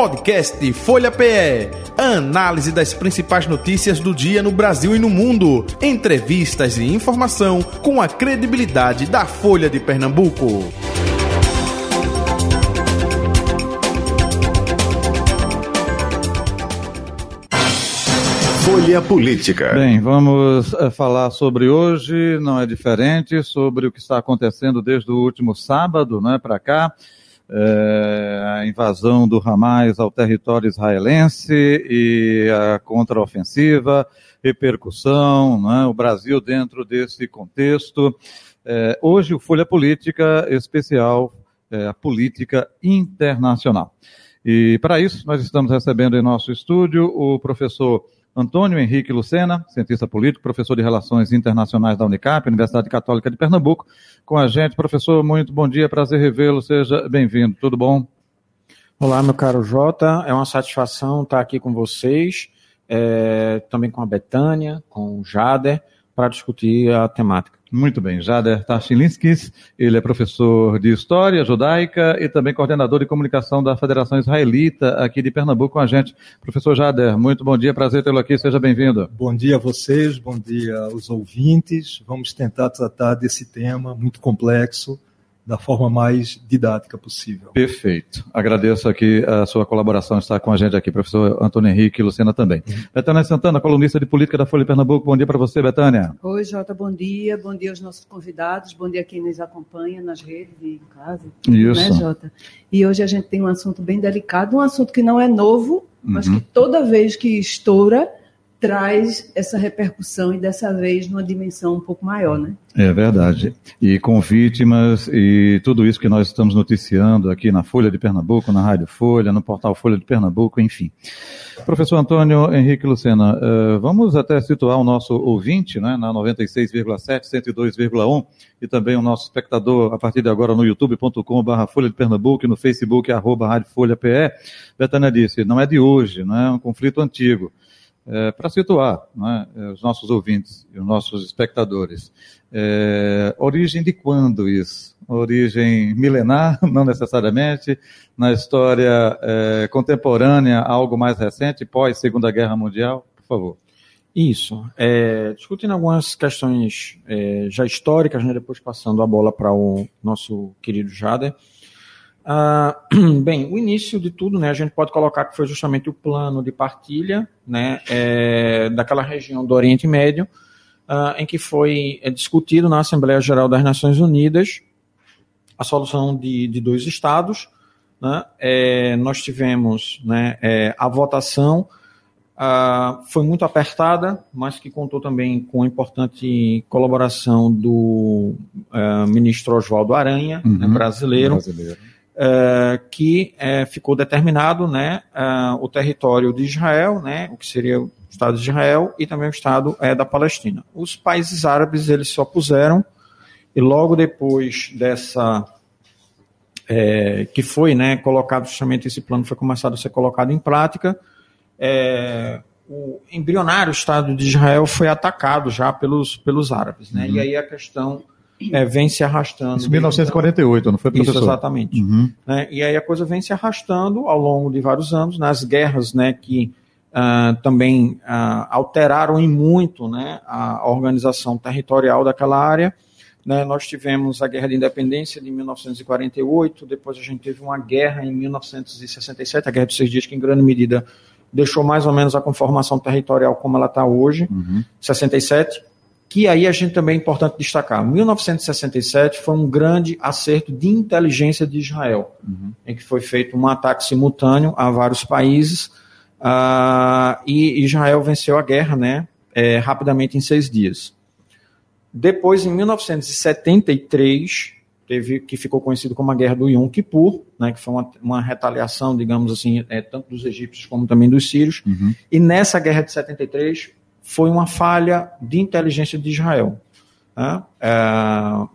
Podcast Folha PE. Análise das principais notícias do dia no Brasil e no mundo. Entrevistas e informação com a credibilidade da Folha de Pernambuco. Folha Política. Bem, vamos uh, falar sobre hoje, não é diferente, sobre o que está acontecendo desde o último sábado, né, para cá, é, a invasão do Hamas ao território israelense e a contraofensiva, repercussão, né, o Brasil dentro desse contexto. É, hoje o Folha Política especial, é, a política internacional. E para isso nós estamos recebendo em nosso estúdio o professor Antônio Henrique Lucena, cientista político, professor de Relações Internacionais da Unicap, Universidade Católica de Pernambuco, com a gente. Professor, muito bom dia, prazer revê-lo, seja bem-vindo. Tudo bom? Olá, meu caro Jota, é uma satisfação estar aqui com vocês, é, também com a Betânia, com o Jader, para discutir a temática. Muito bem, Jader Tashilinskis, ele é professor de História Judaica e também coordenador de comunicação da Federação Israelita aqui de Pernambuco com a gente. Professor Jader, muito bom dia, prazer tê-lo aqui, seja bem-vindo. Bom dia a vocês, bom dia aos ouvintes. Vamos tentar tratar desse tema muito complexo, da forma mais didática possível. Perfeito. Agradeço aqui a sua colaboração, estar com a gente aqui, professor Antônio Henrique e Luciana também. Uhum. Betânia Santana, colunista de política da Folha de Pernambuco. Bom dia para você, Betânia. Oi, Jota, bom dia. Bom dia aos nossos convidados. Bom dia a quem nos acompanha nas redes e em casa. Isso. Né, Jota? E hoje a gente tem um assunto bem delicado, um assunto que não é novo, mas uhum. que toda vez que estoura, traz essa repercussão e dessa vez numa dimensão um pouco maior, né? É verdade. E com vítimas e tudo isso que nós estamos noticiando aqui na Folha de Pernambuco, na Rádio Folha, no portal Folha de Pernambuco, enfim. Professor Antônio Henrique Lucena, uh, vamos até situar o nosso ouvinte, né, na 96,7, 102,1 e também o nosso espectador a partir de agora no youtube.com.br Folha de Pernambuco e no Facebook arroba Rádio Folha PE. Betânia disse, não é de hoje, não é um conflito antigo é, para situar né, os nossos ouvintes e os nossos espectadores. É, origem de quando isso? Origem milenar, não necessariamente, na história é, contemporânea, algo mais recente, pós Segunda Guerra Mundial, por favor. Isso. É, discutindo algumas questões é, já históricas, né, depois passando a bola para o nosso querido Jader. Ah, bem, o início de tudo, né, a gente pode colocar que foi justamente o plano de partilha né, é, daquela região do Oriente Médio, ah, em que foi é, discutido na Assembleia Geral das Nações Unidas a solução de, de dois estados. Né, é, nós tivemos né, é, a votação, ah, foi muito apertada, mas que contou também com a importante colaboração do ah, ministro Oswaldo Aranha, né, uhum, né, brasileiro. brasileiro uh, que uh, ficou determinado né, uh, o território de Israel, né, o que seria o Estado de Israel, e também o Estado da Palestina. Os países árabes eles se opuseram, e logo depois dessa. que foi né, colocado justamente esse plano, foi começado a ser colocado em prática. o embrionário Estado de Israel foi atacado já pelos, pelos árabes. Né? Uhum. E aí a questão é, vem se arrastando. Isso em 1948, não foi, professor? Isso, exatamente. Uhum. É, e aí a coisa vem se arrastando ao longo de vários anos, nas guerras né, que uh, também uh, alteraram em muito né, a organização territorial daquela área. Né, nós tivemos a Guerra de Independência de 1948, depois a gente teve uma guerra em 1967, a Guerra dos Seis Dias, que em grande medida deixou mais ou menos a conformação territorial como ela está hoje, uhum. 67 que aí a gente também é importante destacar. 1967 foi um grande acerto de inteligência de Israel, uhum. em que foi feito um ataque simultâneo a vários países uh, e Israel venceu a guerra, né, é, rapidamente em seis dias. Depois, em 1973, teve que ficou conhecido como a Guerra do Yom Kippur, né, que foi uma, uma retaliação, digamos assim, é, tanto dos egípcios como também dos sírios. Uhum. E nessa Guerra de 73 foi uma falha de inteligência de Israel. Né? É,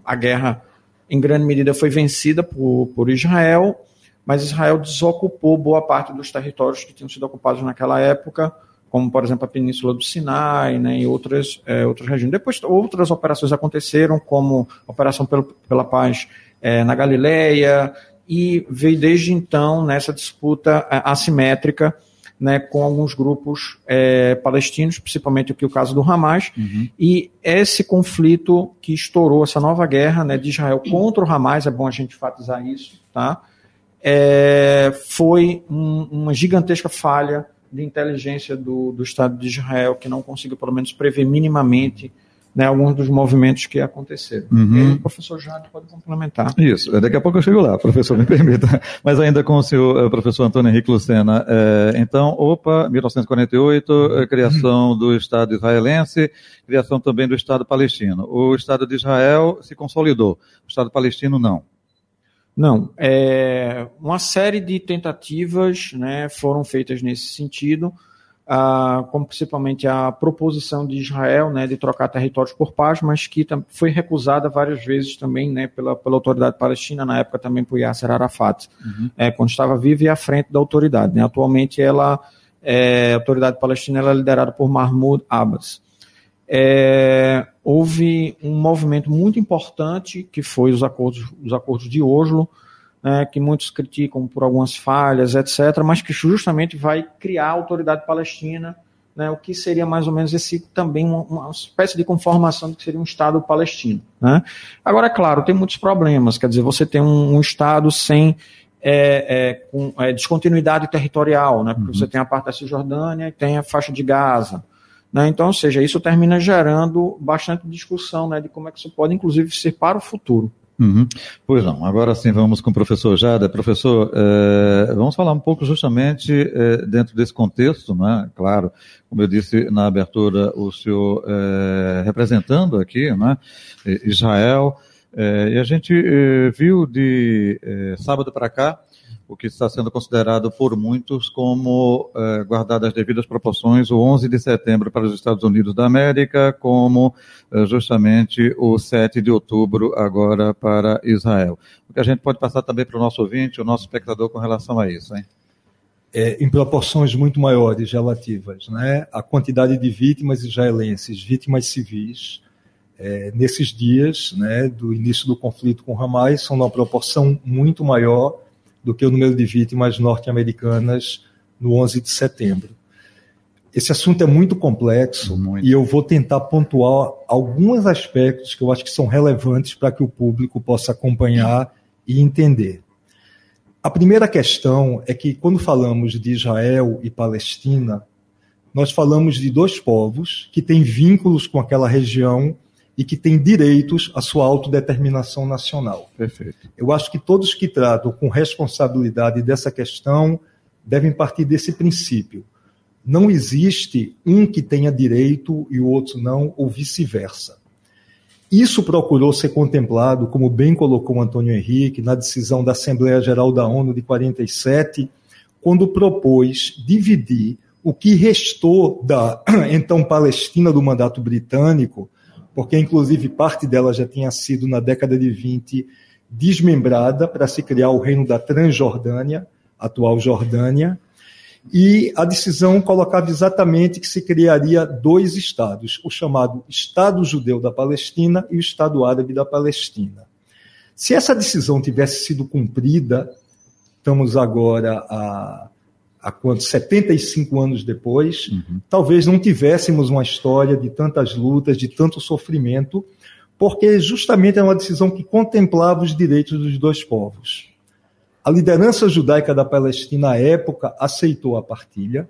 a guerra, em grande medida, foi vencida por, por Israel, mas Israel desocupou boa parte dos territórios que tinham sido ocupados naquela época, como, por exemplo, a Península do Sinai né, e outras, é, outras regiões. Depois, outras operações aconteceram, como a Operação pelo, pela Paz é, na Galileia, e veio desde então nessa disputa é, assimétrica né, com alguns grupos é, palestinos, principalmente aqui o caso do Hamas, uhum. e esse conflito que estourou, essa nova guerra né, de Israel contra o Hamas, é bom a gente enfatizar isso, tá? É, foi um, uma gigantesca falha de inteligência do, do Estado de Israel, que não conseguiu, pelo menos, prever minimamente né, alguns dos movimentos que aconteceram. Uhum. O professor Jade pode complementar. Isso, daqui a pouco eu chego lá, professor, me permita. Mas ainda com o senhor eh, professor Antônio Henrique Lucena. É, então, opa, 1948, eh, criação do Estado israelense, criação também do Estado palestino. O Estado de Israel se consolidou, o Estado palestino não. Não, é, uma série de tentativas né, foram feitas nesse sentido, ah, como principalmente a proposição de Israel né, de trocar territórios por paz, mas que foi recusada várias vezes também né, pela, pela autoridade palestina, na época também por Yasser Arafat, uhum. é, quando estava vivo e à frente da autoridade. Né. Atualmente ela, é, a autoridade palestina ela é liderada por Mahmoud Abbas. É, houve um movimento muito importante que foi os acordos, os acordos de Oslo, né, que muitos criticam por algumas falhas, etc., mas que justamente vai criar a autoridade palestina, né, o que seria mais ou menos esse também uma, uma espécie de conformação do que seria um Estado palestino. Né? Agora, é claro, tem muitos problemas, quer dizer, você tem um, um Estado sem é, é, com é, descontinuidade territorial, né, porque uhum. você tem a parte da Cisjordânia e tem a faixa de Gaza. Né? Então, ou seja, isso termina gerando bastante discussão né, de como é que isso pode, inclusive, ser para o futuro. Uhum. Pois não, agora sim vamos com o professor Jada. Professor, é, vamos falar um pouco justamente é, dentro desse contexto, né? Claro, como eu disse na abertura, o senhor é, representando aqui, né? Israel, e a gente viu de sábado para cá o que está sendo considerado por muitos como, eh, guardadas as devidas proporções, o 11 de setembro para os Estados Unidos da América, como eh, justamente o 7 de outubro agora para Israel. O que a gente pode passar também para o nosso ouvinte, o nosso espectador com relação a isso, hein? É, em proporções muito maiores relativas, né? A quantidade de vítimas israelenses, vítimas civis, é, nesses dias, né, do início do conflito com Hamas, são numa proporção muito maior do que o número de vítimas norte-americanas no 11 de setembro. Esse assunto é muito complexo muito. e eu vou tentar pontuar alguns aspectos que eu acho que são relevantes para que o público possa acompanhar e entender. A primeira questão é que, quando falamos de Israel e Palestina, nós falamos de dois povos que têm vínculos com aquela região e que tem direitos à sua autodeterminação nacional. Perfeito. Eu acho que todos que tratam com responsabilidade dessa questão devem partir desse princípio. Não existe um que tenha direito e o outro não, ou vice-versa. Isso procurou ser contemplado, como bem colocou Antônio Henrique, na decisão da Assembleia Geral da ONU de 47, quando propôs dividir o que restou da então Palestina do mandato britânico porque inclusive parte dela já tinha sido na década de 20 desmembrada para se criar o reino da Transjordânia, atual Jordânia, e a decisão colocava exatamente que se criaria dois estados, o chamado Estado Judeu da Palestina e o Estado Árabe da Palestina. Se essa decisão tivesse sido cumprida, estamos agora a há quantos 75 anos depois, uhum. talvez não tivéssemos uma história de tantas lutas, de tanto sofrimento, porque justamente é uma decisão que contemplava os direitos dos dois povos. A liderança judaica da Palestina à época aceitou a partilha.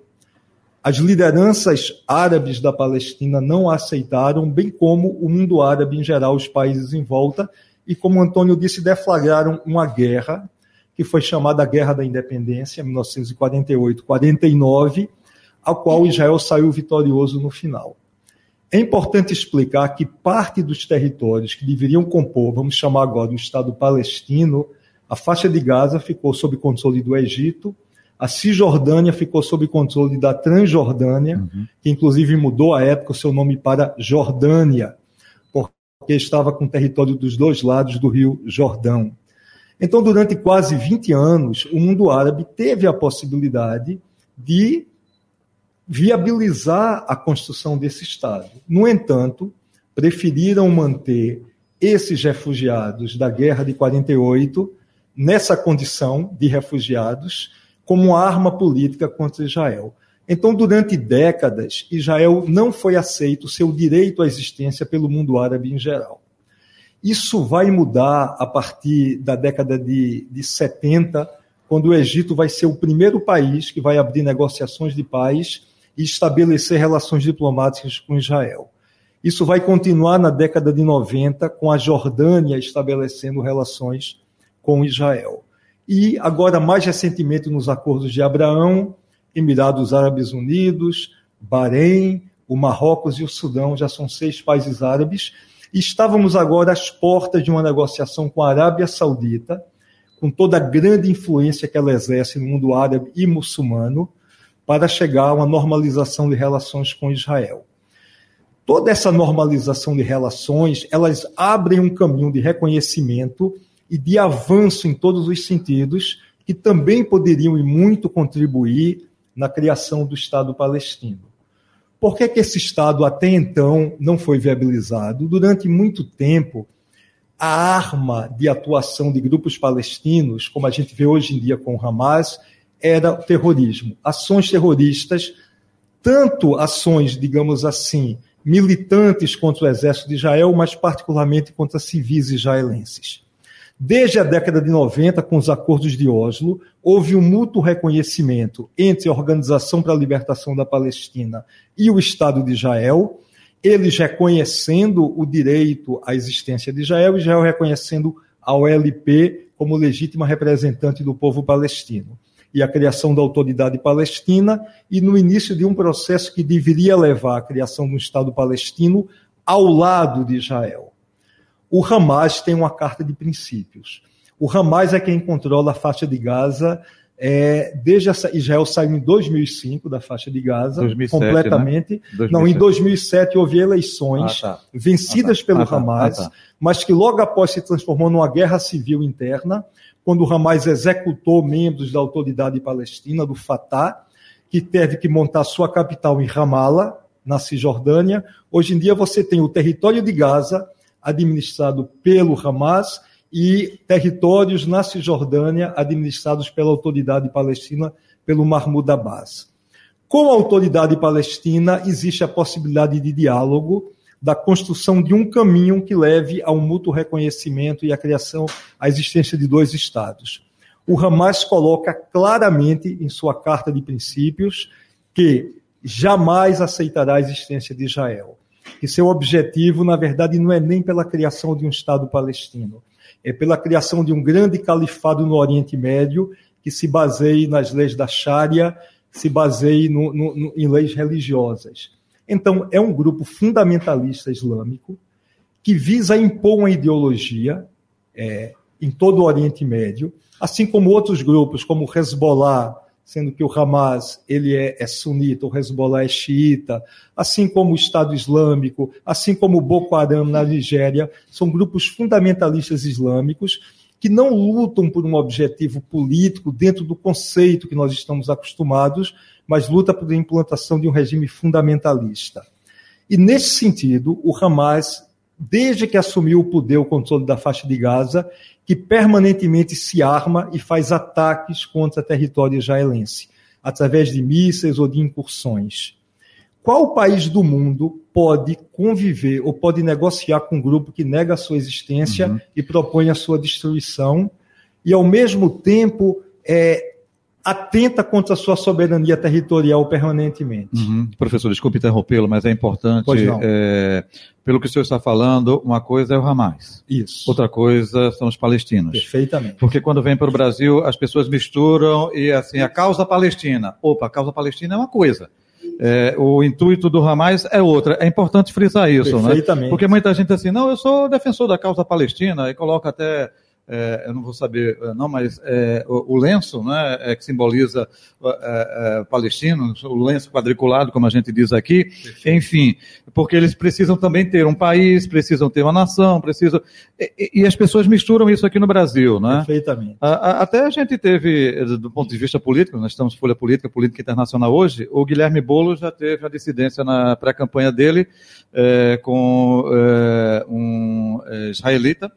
As lideranças árabes da Palestina não a aceitaram, bem como o mundo árabe em geral, os países em volta, e como Antônio disse, deflagraram uma guerra que foi chamada Guerra da Independência, 1948-49, a qual Israel saiu vitorioso no final. É importante explicar que parte dos territórios que deveriam compor, vamos chamar agora o Estado palestino, a faixa de Gaza ficou sob controle do Egito, a Cisjordânia ficou sob controle da Transjordânia, uhum. que inclusive mudou à época o seu nome para Jordânia, porque estava com território dos dois lados do rio Jordão. Então, durante quase 20 anos, o mundo árabe teve a possibilidade de viabilizar a construção desse Estado. No entanto, preferiram manter esses refugiados da guerra de 48 nessa condição de refugiados como arma política contra Israel. Então, durante décadas, Israel não foi aceito seu direito à existência pelo mundo árabe em geral. Isso vai mudar a partir da década de, de 70, quando o Egito vai ser o primeiro país que vai abrir negociações de paz e estabelecer relações diplomáticas com Israel. Isso vai continuar na década de 90, com a Jordânia estabelecendo relações com Israel. E agora, mais recentemente, nos acordos de Abraão, Emirados Árabes Unidos, Bahrein, o Marrocos e o Sudão já são seis países árabes. Estávamos agora às portas de uma negociação com a Arábia Saudita, com toda a grande influência que ela exerce no mundo árabe e muçulmano, para chegar a uma normalização de relações com Israel. Toda essa normalização de relações, elas abrem um caminho de reconhecimento e de avanço em todos os sentidos, que também poderiam e muito contribuir na criação do Estado palestino. Por que, que esse Estado até então não foi viabilizado? Durante muito tempo, a arma de atuação de grupos palestinos, como a gente vê hoje em dia com o Hamas, era o terrorismo. Ações terroristas, tanto ações, digamos assim, militantes contra o exército de Israel, mas particularmente contra civis israelenses. Desde a década de 90, com os acordos de Oslo, houve um mútuo reconhecimento entre a Organização para a Libertação da Palestina e o Estado de Israel, eles reconhecendo o direito à existência de Israel Israel reconhecendo a OLP como legítima representante do povo palestino. E a criação da autoridade palestina, e no início de um processo que deveria levar à criação de um Estado palestino ao lado de Israel. O Hamas tem uma carta de princípios. O Hamas é quem controla a faixa de Gaza. É, desde essa, Israel saiu em 2005 da faixa de Gaza, 2007, né? completamente. Né? 2007. Não, em 2007 houve eleições ah, tá. vencidas ah, tá. pelo ah, tá. Hamas, ah, tá. mas que logo após se transformou numa guerra civil interna, quando o Hamas executou membros da autoridade palestina, do Fatah, que teve que montar sua capital em Ramallah, na Cisjordânia. Hoje em dia você tem o território de Gaza, administrado pelo Hamas, e territórios na Cisjordânia administrados pela autoridade palestina, pelo Mahmoud Abbas. Com a autoridade palestina, existe a possibilidade de diálogo, da construção de um caminho que leve a um mútuo reconhecimento e a criação, a existência de dois Estados. O Hamas coloca claramente em sua carta de princípios que jamais aceitará a existência de Israel que seu objetivo, na verdade, não é nem pela criação de um Estado palestino, é pela criação de um grande califado no Oriente Médio que se baseie nas leis da Sharia, se baseie no, no, no, em leis religiosas. Então, é um grupo fundamentalista islâmico que visa impor uma ideologia é, em todo o Oriente Médio, assim como outros grupos, como Hezbollah, sendo que o Hamas ele é, é sunita, o Hezbollah é xiita, assim como o Estado Islâmico, assim como o Boko Haram na Nigéria, são grupos fundamentalistas islâmicos que não lutam por um objetivo político dentro do conceito que nós estamos acostumados, mas luta por implantação de um regime fundamentalista. E nesse sentido, o Hamas, desde que assumiu o poder, o controle da faixa de Gaza, que permanentemente se arma e faz ataques contra território israelense, através de mísseis ou de incursões. Qual país do mundo pode conviver ou pode negociar com um grupo que nega a sua existência uhum. e propõe a sua destruição e, ao mesmo tempo, é, atenta contra a sua soberania territorial permanentemente. Uhum. Professor, desculpe interrompê-lo, mas é importante, é, pelo que o senhor está falando, uma coisa é o Hamas. Isso. Outra coisa são os palestinos. Perfeitamente. Porque quando vem para o Brasil, as pessoas misturam e assim, a causa palestina. Opa, a causa palestina é uma coisa. É, o intuito do Hamas é outra. É importante frisar isso, né? Perfeitamente. Porque muita gente assim, não, eu sou defensor da causa palestina e coloca até é, eu não vou saber, é, não, mas é, o, o, lenço, né, é, que simboliza é, é, palestino, o lenço quadriculado, como a gente diz aqui, enfim, porque eles precisam também ter um país, precisam ter uma nação, precisam. E, e as pessoas misturam isso aqui no Brasil, né? Perfeitamente. A, a, até a gente teve, do ponto de vista político, nós estamos Folha Política, Política Internacional hoje, o Guilherme Boulos já teve a dissidência na pré-campanha dele é, com um israelita,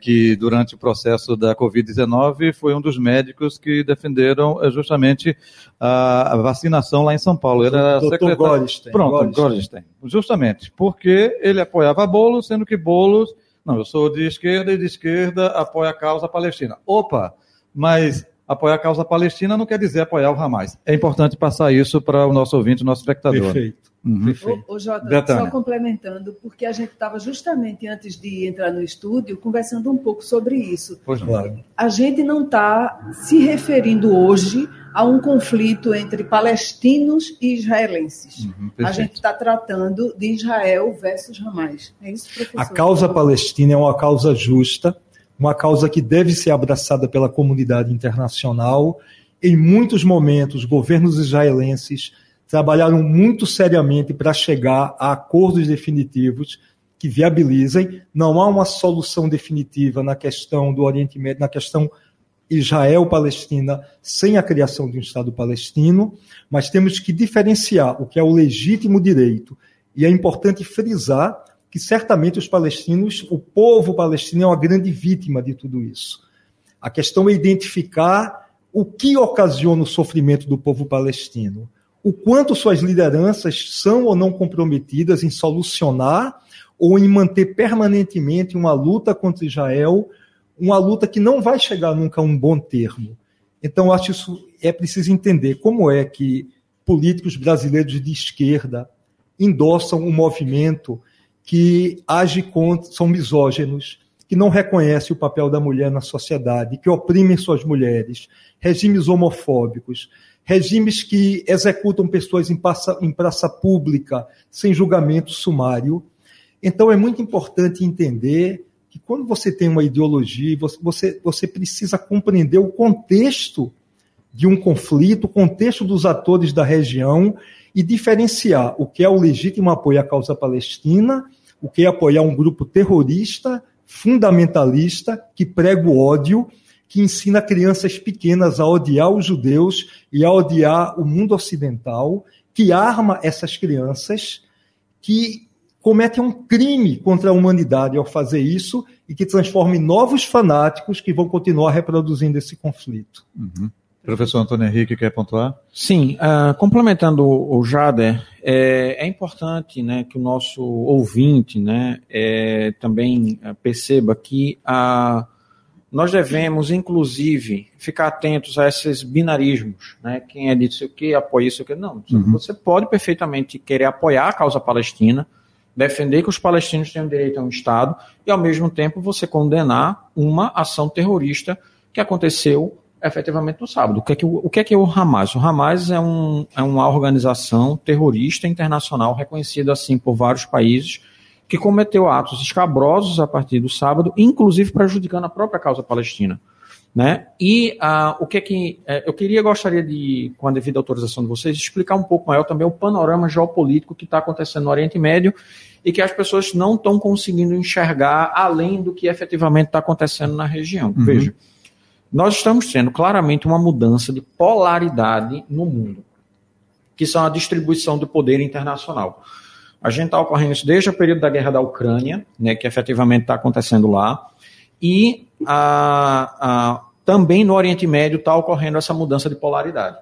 que durante o processo da Covid-19, foi um dos médicos que defenderam eh, justamente a, vacinação lá em São Paulo. Era Dr. secretário... Gorenstein. Pronto, Gorenstein. Gorenstein. Justamente, porque ele apoiava Boulos, sendo que Boulos, não, eu sou de esquerda e de esquerda apoia a causa palestina. Opa, mas apoiar a causa palestina não quer dizer apoiar o Hamas. É importante passar isso para o nosso ouvinte, o nosso espectador. Perfeito. Uhum. Ô, ô Jota, Betânia. só complementando, porque a gente estava justamente antes de entrar no estúdio conversando um pouco sobre isso. Pois. Claro. A gente não está se referindo hoje a um conflito entre palestinos e israelenses. Uhum, a gente está tratando de Israel versus Hamas. É isso, professor? A causa palestina é uma causa justa, uma causa que deve ser abraçada pela comunidade internacional. Em muitos momentos, governos israelenses trabalharam muito seriamente para chegar a acordos definitivos que viabilizem. Não há uma solução definitiva na questão do Oriente Médio, na questão Israel-Palestina, sem a criação de um Estado palestino, mas temos que diferenciar o que é o legítimo direito. E é importante frisar que certamente os palestinos, o povo palestino é uma grande vítima de tudo isso. A questão é identificar o que ocasiona o sofrimento do povo palestino, o quanto suas lideranças são ou não comprometidas em solucionar ou em manter permanentemente uma luta contra Israel, uma luta que não vai chegar nunca a um bom termo. Então, acho isso é preciso entender como é que políticos brasileiros de esquerda endossam um movimento que age contra, são misóginos, que não reconhece o papel da mulher na sociedade, que oprimem suas mulheres, regimes homofóbicos, regimes que executam pessoas em praça, em praça pública sem julgamento sumário. Então é muito importante entender que quando você tem uma ideologia, você, você, você precisa compreender o contexto de um conflito, o contexto dos atores da região e diferenciar o que é o legítimo apoio à causa palestina, o que é apoiar um grupo terrorista, fundamentalista, que prega o ódio, que ensina crianças pequenas a odiar os judeus e a odiar o mundo ocidental, que arma essas crianças, que cometem um crime contra a humanidade ao fazer isso e que transforma em novos fanáticos que vão continuar reproduzindo esse conflito. Uhum. Professor Antônio Henrique quer pontuar? Sim, uh, complementando o Jader, é, é, importante né, que o nosso ouvinte né, é, também perceba que a, nós devemos, inclusive, ficar atentos a esses binarismos. Né, quem é disso o que, apoia isso o que. Não, uhum. você pode perfeitamente querer apoiar a causa palestina, defender que os palestinos tenham direito a um Estado e, ao mesmo tempo, você condenar uma ação terrorista que aconteceu efetivamente no sábado. O que é que o, o, que é, que é o Hamas? O Hamas é, um, é uma organização terrorista internacional reconhecida assim por vários países que cometeu atos escabrosos a partir do sábado, inclusive prejudicando a própria causa palestina. Né? E uh, o que é que uh, eu queria, gostaria de, com a devida autorização de vocês, explicar um pouco maior também o panorama geopolítico que está acontecendo no Oriente Médio e que as pessoas não estão conseguindo enxergar além do que efetivamente está acontecendo na região. Uhum. Veja, nós estamos tendo claramente uma mudança de polaridade no mundo, que são a distribuição do poder internacional. A gente está ocorrendo isso desde o período da guerra da Ucrânia, né, que efetivamente está acontecendo lá, e a, a, também no Oriente Médio está ocorrendo essa mudança de polaridade.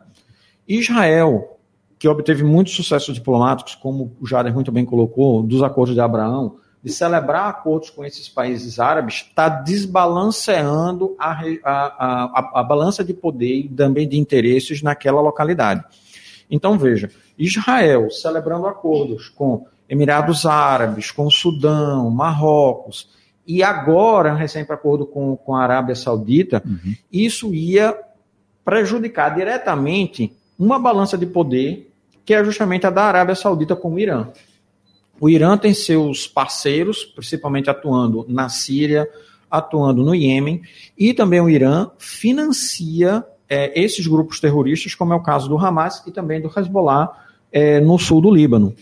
Israel, que obteve muitos sucessos diplomáticos, como o Jader muito bem colocou, dos acordos de Abraão, de celebrar acordos com esses países árabes, está desbalanceando a, a, a, a, balança de poder e também de interesses naquela localidade. Então, veja, Israel celebrando acordos com Emirados Árabes, com Sudão, Marrocos, e agora, recém acordo com, com a Arábia Saudita, uhum. isso ia prejudicar diretamente uma balança de poder que é justamente a da Arábia Saudita com o Irã. O Irã tem seus parceiros, principalmente atuando na Síria, atuando no Iêmen, e também o Irã financia é, esses grupos terroristas, como é o caso do Hamas e também do Hezbollah é, no sul do Líbano.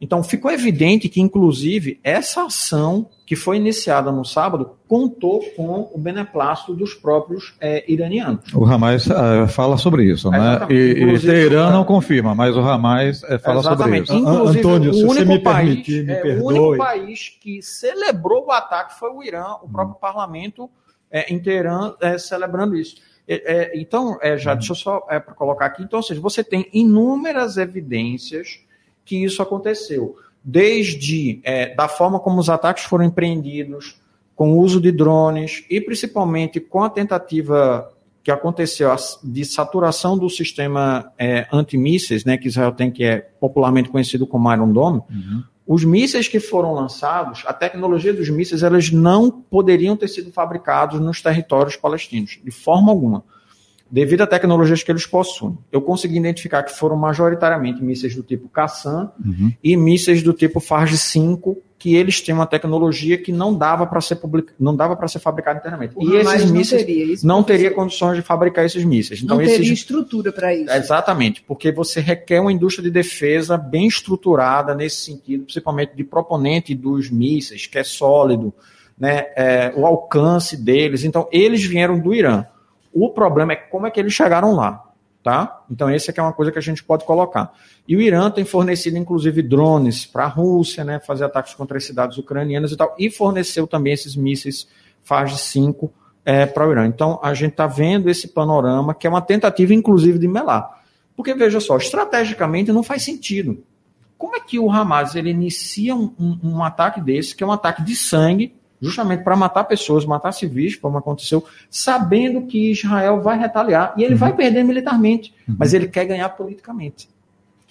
Então, ficou evidente que, inclusive, essa ação que foi iniciada no sábado contou com o beneplácito dos próprios é, iranianos. O Hamas uh, fala sobre isso, né? E, e Teherã não confirma, mas o Hamas uh, fala Exatamente. sobre isso. Inclusive, Antônio, se você me país, permitir, me é, perdoe. o único país que celebrou o ataque foi o Irã. O próprio parlamento é, em Teherã é, celebrando isso. É, é, então, é, já deixa eu só é, para colocar aqui. Então, ou seja, você tem inúmeras evidências que isso aconteceu, desde é, da forma como os ataques foram empreendidos, com o uso de drones e principalmente com a tentativa que aconteceu de saturação do sistema é, antimísseis, né, que Israel tem, que é popularmente conhecido como Iron Dome, uhum. os mísseis que foram lançados, a tecnologia dos mísseis, elas não poderiam ter sido fabricados nos territórios palestinos, de forma alguma, devido a tecnologias que eles possuem. Eu consegui identificar que foram majoritariamente mísseis do tipo Qassam uhum. e mísseis do tipo Farge 5, que eles têm uma tecnologia que não dava para ser public... não dava para ser fabricada internamente. E esses mísseis não teria, isso não teria condições de fabricar esses mísseis. Então, não esses... teria estrutura para isso. Exatamente, porque você requer uma indústria de defesa bem estruturada nesse sentido, principalmente de proponente dos mísseis, que é sólido, né, é, o alcance deles. Então, eles vieram do Irã. O problema é como é que eles chegaram lá. Tá? Então, essa é uma coisa que a gente pode colocar. E o Irã tem fornecido, inclusive, drones para a Rússia, né, fazer ataques contra as cidades ucranianas e tal, e forneceu também esses mísseis FAG 5 é, para o Irã. Então, a gente está vendo esse panorama, que é uma tentativa, inclusive, de melar. Porque, veja só, estrategicamente não faz sentido. Como é que o Hamas ele inicia um, um, um ataque desse, que é um ataque de sangue, justamente para matar pessoas, matar civis, como aconteceu, sabendo que Israel vai retaliar e ele uhum. vai perder militarmente, uhum. mas ele quer ganhar politicamente.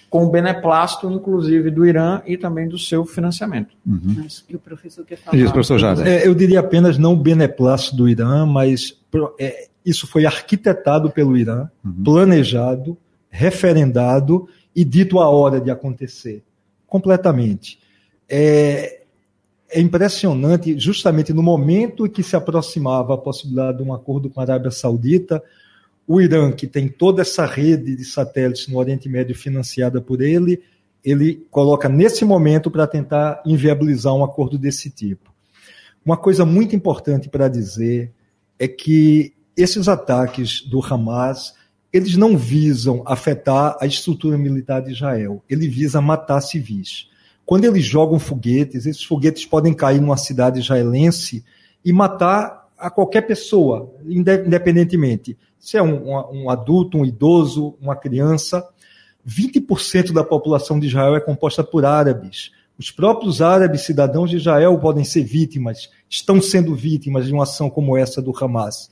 Com o beneplácito, inclusive, do Irã e também do seu financiamento. Uhum. Acho que o professor quer falar. Isso, professor Jada. É, eu diria apenas não o beneplácito do Irã, mas é, isso foi arquitetado pelo Irã, uhum. planejado, referendado e dito a hora de acontecer. Completamente. É, é impressionante, justamente no momento em que se aproximava a possibilidade de um acordo com a Arábia Saudita, o Irã, que tem toda essa rede de satélites no Oriente Médio financiada por ele, ele coloca nesse momento para tentar inviabilizar um acordo desse tipo. Uma coisa muito importante para dizer é que esses ataques do Hamas, eles não visam afetar a estrutura militar de Israel, ele visa matar civis. Quando eles jogam foguetes, esses foguetes podem cair numa cidade israelense e matar a qualquer pessoa, independentemente. Se é um, um adulto, um idoso, uma criança. 20% da população de Israel é composta por árabes. Os próprios árabes, cidadãos de Israel, podem ser vítimas, estão sendo vítimas de uma ação como essa do Hamas.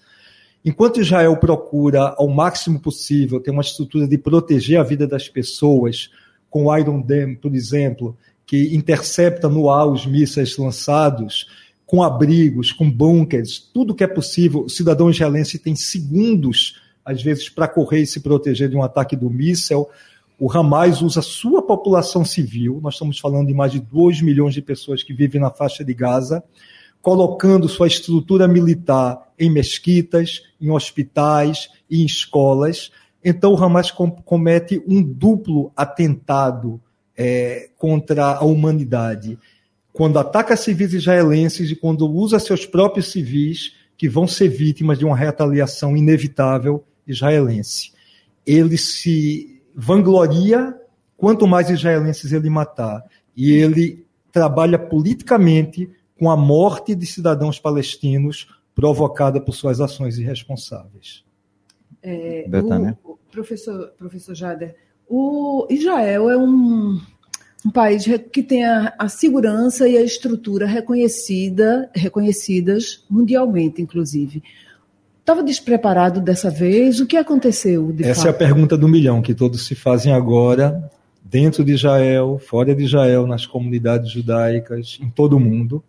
Enquanto Israel procura, ao máximo possível, ter uma estrutura de proteger a vida das pessoas, com o Iron Dam, por exemplo, que intercepta no ar os mísseis lançados, com abrigos, com bunkers, tudo que é possível. O cidadão israelense tem segundos, às vezes, para correr e se proteger de um ataque do míssel. O Hamas usa sua população civil, nós estamos falando de mais de 2 milhões de pessoas que vivem na faixa de Gaza, colocando sua estrutura militar em mesquitas, em hospitais e em escolas. Então o Hamas comete um duplo atentado é, contra a humanidade, quando ataca civis israelenses e quando usa seus próprios civis que vão ser vítimas de uma retaliação inevitável israelense. Ele se vangloria quanto mais israelenses ele matar. E ele trabalha politicamente com a morte de cidadãos palestinos provocada por suas ações irresponsáveis. É, o, professor, professor Jader, o Israel é um, um país que tem a, a, segurança e a estrutura reconhecida, reconhecidas mundialmente, inclusive. Estava despreparado dessa vez? O que aconteceu? Essa fato? é a pergunta do milhão que todos se fazem agora, dentro de Israel, fora de Israel, nas comunidades judaicas, em todo o mundo.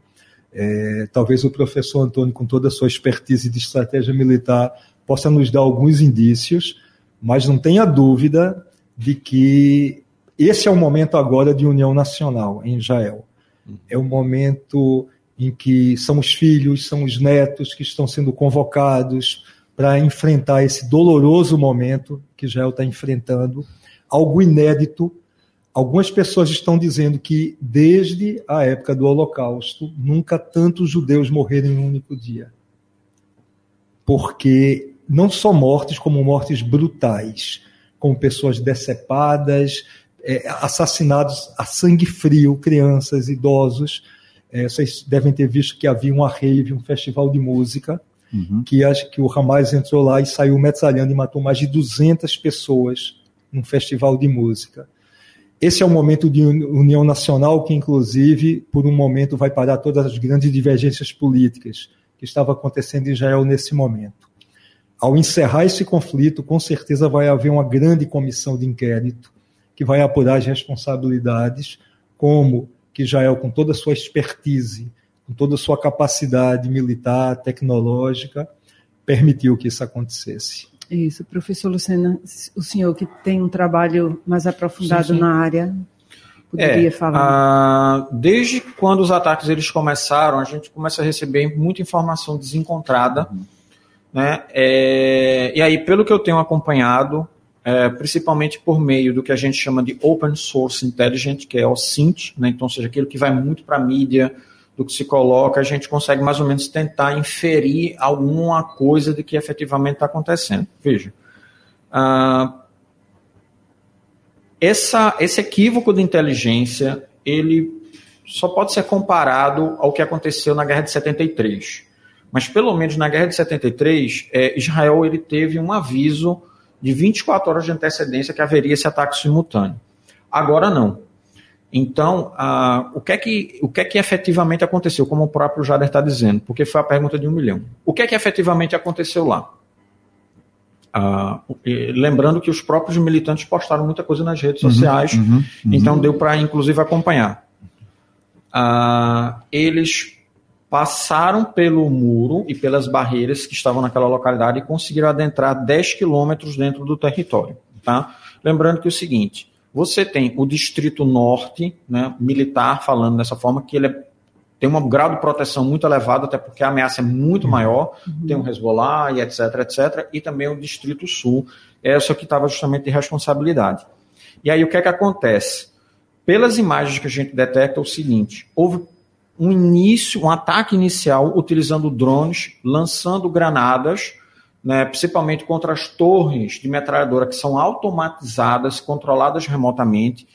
É, talvez o professor Antônio, com toda a sua expertise de estratégia militar, possa nos dar alguns indícios, mas não tenha dúvida de que esse é o momento agora de união nacional em Israel. É o momento em que são os filhos, são os netos que estão sendo convocados para enfrentar esse doloroso momento que Israel está enfrentando, algo inédito. Algumas pessoas estão dizendo que desde a época do Holocausto nunca tantos judeus morreram em um único dia. Porque não só mortes, como mortes brutais com pessoas decepadas, é, assassinados a sangue frio, crianças, idosos. É, vocês devem ter visto que havia uma rave, um festival de música, uhum. que acho que o Hamas entrou lá e saiu metralhando e matou mais de 200 pessoas num festival de música. Esse é o momento de união nacional que, inclusive, por um momento vai parar todas as grandes divergências políticas que estavam acontecendo em Israel nesse momento. Ao encerrar esse conflito, com certeza vai haver uma grande comissão de inquérito que vai apurar as responsabilidades, como que Israel, com toda a sua expertise, com toda a sua capacidade militar, tecnológica, permitiu que isso acontecesse. Isso, professor Lucena, o senhor que tem um trabalho mais aprofundado sim, sim. na área, poderia é, falar? Ah, desde quando os ataques eles começaram, a gente começa a receber muita informação desencontrada, uhum. Né? É, e aí, pelo que eu tenho acompanhado, é, principalmente por meio do que a gente chama de Open Source Intelligence, que é o SINT, né? então, seja, aquilo que vai muito para a mídia, do que se coloca, a gente consegue mais ou menos tentar inferir alguma coisa de que efetivamente está acontecendo. Veja, uh, essa, esse equívoco de inteligência, ele só pode ser comparado ao que aconteceu na Guerra de 73. Mas pelo menos na Guerra de 73, é, Israel ele teve um aviso de 24 horas de antecedência que haveria esse ataque simultâneo. Agora não. Então, ah, o, que é que, o que é que efetivamente aconteceu, como o próprio Jader está dizendo? Porque foi a pergunta de um milhão. O que é que efetivamente aconteceu lá? Ah, lembrando que os próprios militantes postaram muita coisa nas redes uhum, sociais, uhum, uhum. então deu para, inclusive, acompanhar. Ah, eles passaram pelo muro e pelas barreiras que estavam naquela localidade e conseguiram adentrar 10 quilômetros dentro do território. Tá? Lembrando que é o seguinte, você tem o Distrito Norte, né, militar, falando dessa forma, que ele é, tem um grau de proteção muito elevado, até porque a ameaça é muito maior, uhum. tem o Hezbollah e etc, etc, e também o Distrito Sul, essa que estava justamente de responsabilidade. E aí o que é que acontece? Pelas imagens que a gente detecta, é o seguinte, houve um início, um ataque inicial utilizando drones, lançando granadas, né, principalmente contra as torres de metralhadora que são automatizadas, controladas remotamente,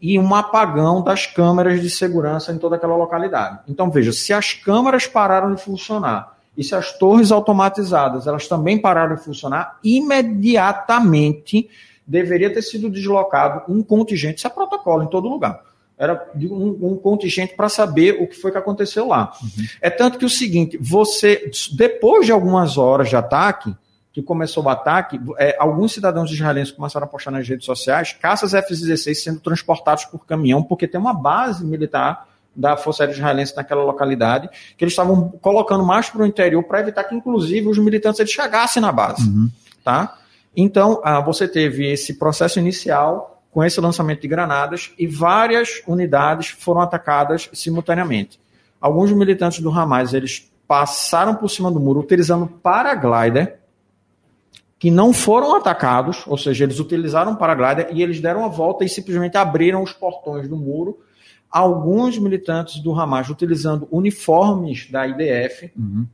e um apagão das câmeras de segurança em toda aquela localidade. Então veja, se as câmeras pararam de funcionar e se as torres automatizadas elas também pararam de funcionar, imediatamente deveria ter sido deslocado um contingente, isso é protocolo em todo lugar era um, um contingente para saber o que foi que aconteceu lá. Uhum. É tanto que o seguinte, você, depois de algumas horas de ataque, que começou o ataque, é, alguns cidadãos israelenses começaram a postar nas redes sociais caças F-16 sendo transportados por caminhão, porque tem uma base militar da Força Aérea Israelense naquela localidade, que eles estavam colocando mais para o interior para evitar que, inclusive, os militantes eles chegassem na base. Uhum. Tá? Então, ah, você teve esse processo inicial com esse lançamento de granadas e várias unidades foram atacadas simultaneamente. Alguns militantes do Hamas eles passaram por cima do muro utilizando paraglider que não foram atacados, ou seja, eles utilizaram paraglider e eles deram a volta e simplesmente abriram os portões do muro. Alguns militantes do Hamas utilizando uniformes da IDF uhum.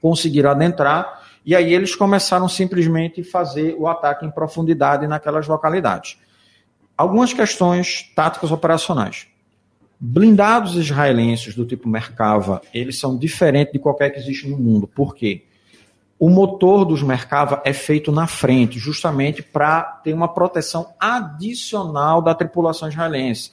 conseguiram adentrar e aí eles começaram simplesmente a fazer o ataque em profundidade naquelas localidades. Algumas questões táticas operacionais. Blindados israelenses do tipo Merkava, eles são diferentes de qualquer que existe no mundo. Por quê? O motor dos Merkava é feito na frente, justamente para ter uma proteção adicional da tripulação israelense.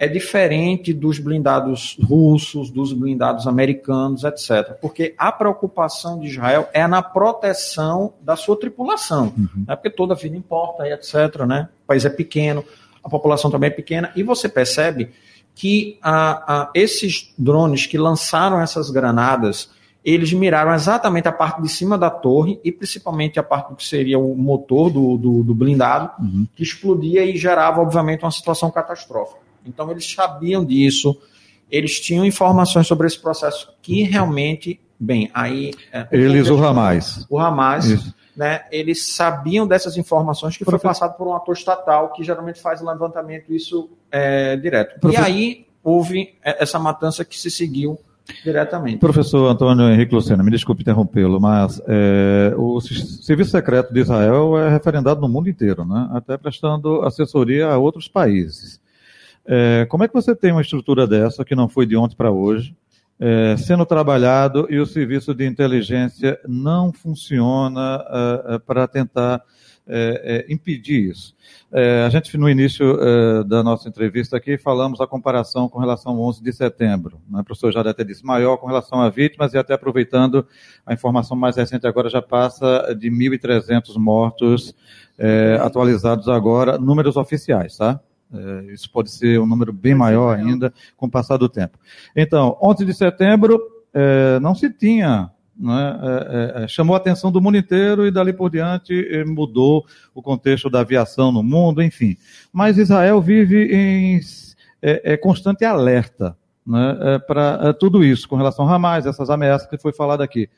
É diferente dos blindados russos, dos blindados americanos, etc. Porque a preocupação de Israel é na proteção da sua tripulação. Uhum. Né? Porque toda vida importa, etc. Né? O país é pequeno, a população também é pequena, e você percebe que a, a, esses drones que lançaram essas granadas, eles miraram exatamente a parte de cima da torre e principalmente a parte que seria o motor do, do, do blindado, uhum. que explodia e gerava, obviamente, uma situação catastrófica. Então, eles sabiam disso, eles tinham informações sobre esse processo que realmente, bem, aí. É, eles, o Hamas. O Hamas. Isso né, eles sabiam dessas informações que foi passado por um ator estatal que geralmente faz o levantamento isso é, direto. E aí houve essa matança que se seguiu diretamente. Professor Antônio Henrique Lucena, me desculpe interrompê-lo, mas é, o Serviço Secreto de Israel é referendado no mundo inteiro, né, até prestando assessoria a outros países. É, como é que você tem uma estrutura dessa que não foi de ontem para hoje? é, sendo trabalhado e o serviço de inteligência não funciona é, é, para tentar é, é, impedir isso. A gente, no início da nossa entrevista aqui, falamos a comparação com relação ao 11 de setembro. Né? O professor já até disse maior com relação a vítimas e até aproveitando a informação mais recente agora já passa de 1.300 mortos atualizados agora, números oficiais, tá? É, isso pode ser um número bem maior ainda com o passar do tempo. Então, 11 de setembro é, não se tinha, né, é, é, chamou a atenção do mundo inteiro e dali por diante é, mudou o contexto da aviação no mundo, enfim. Mas Israel vive em é, constante alerta né, para tudo isso com relação a Hamas, essas ameaças que foi falado aqui.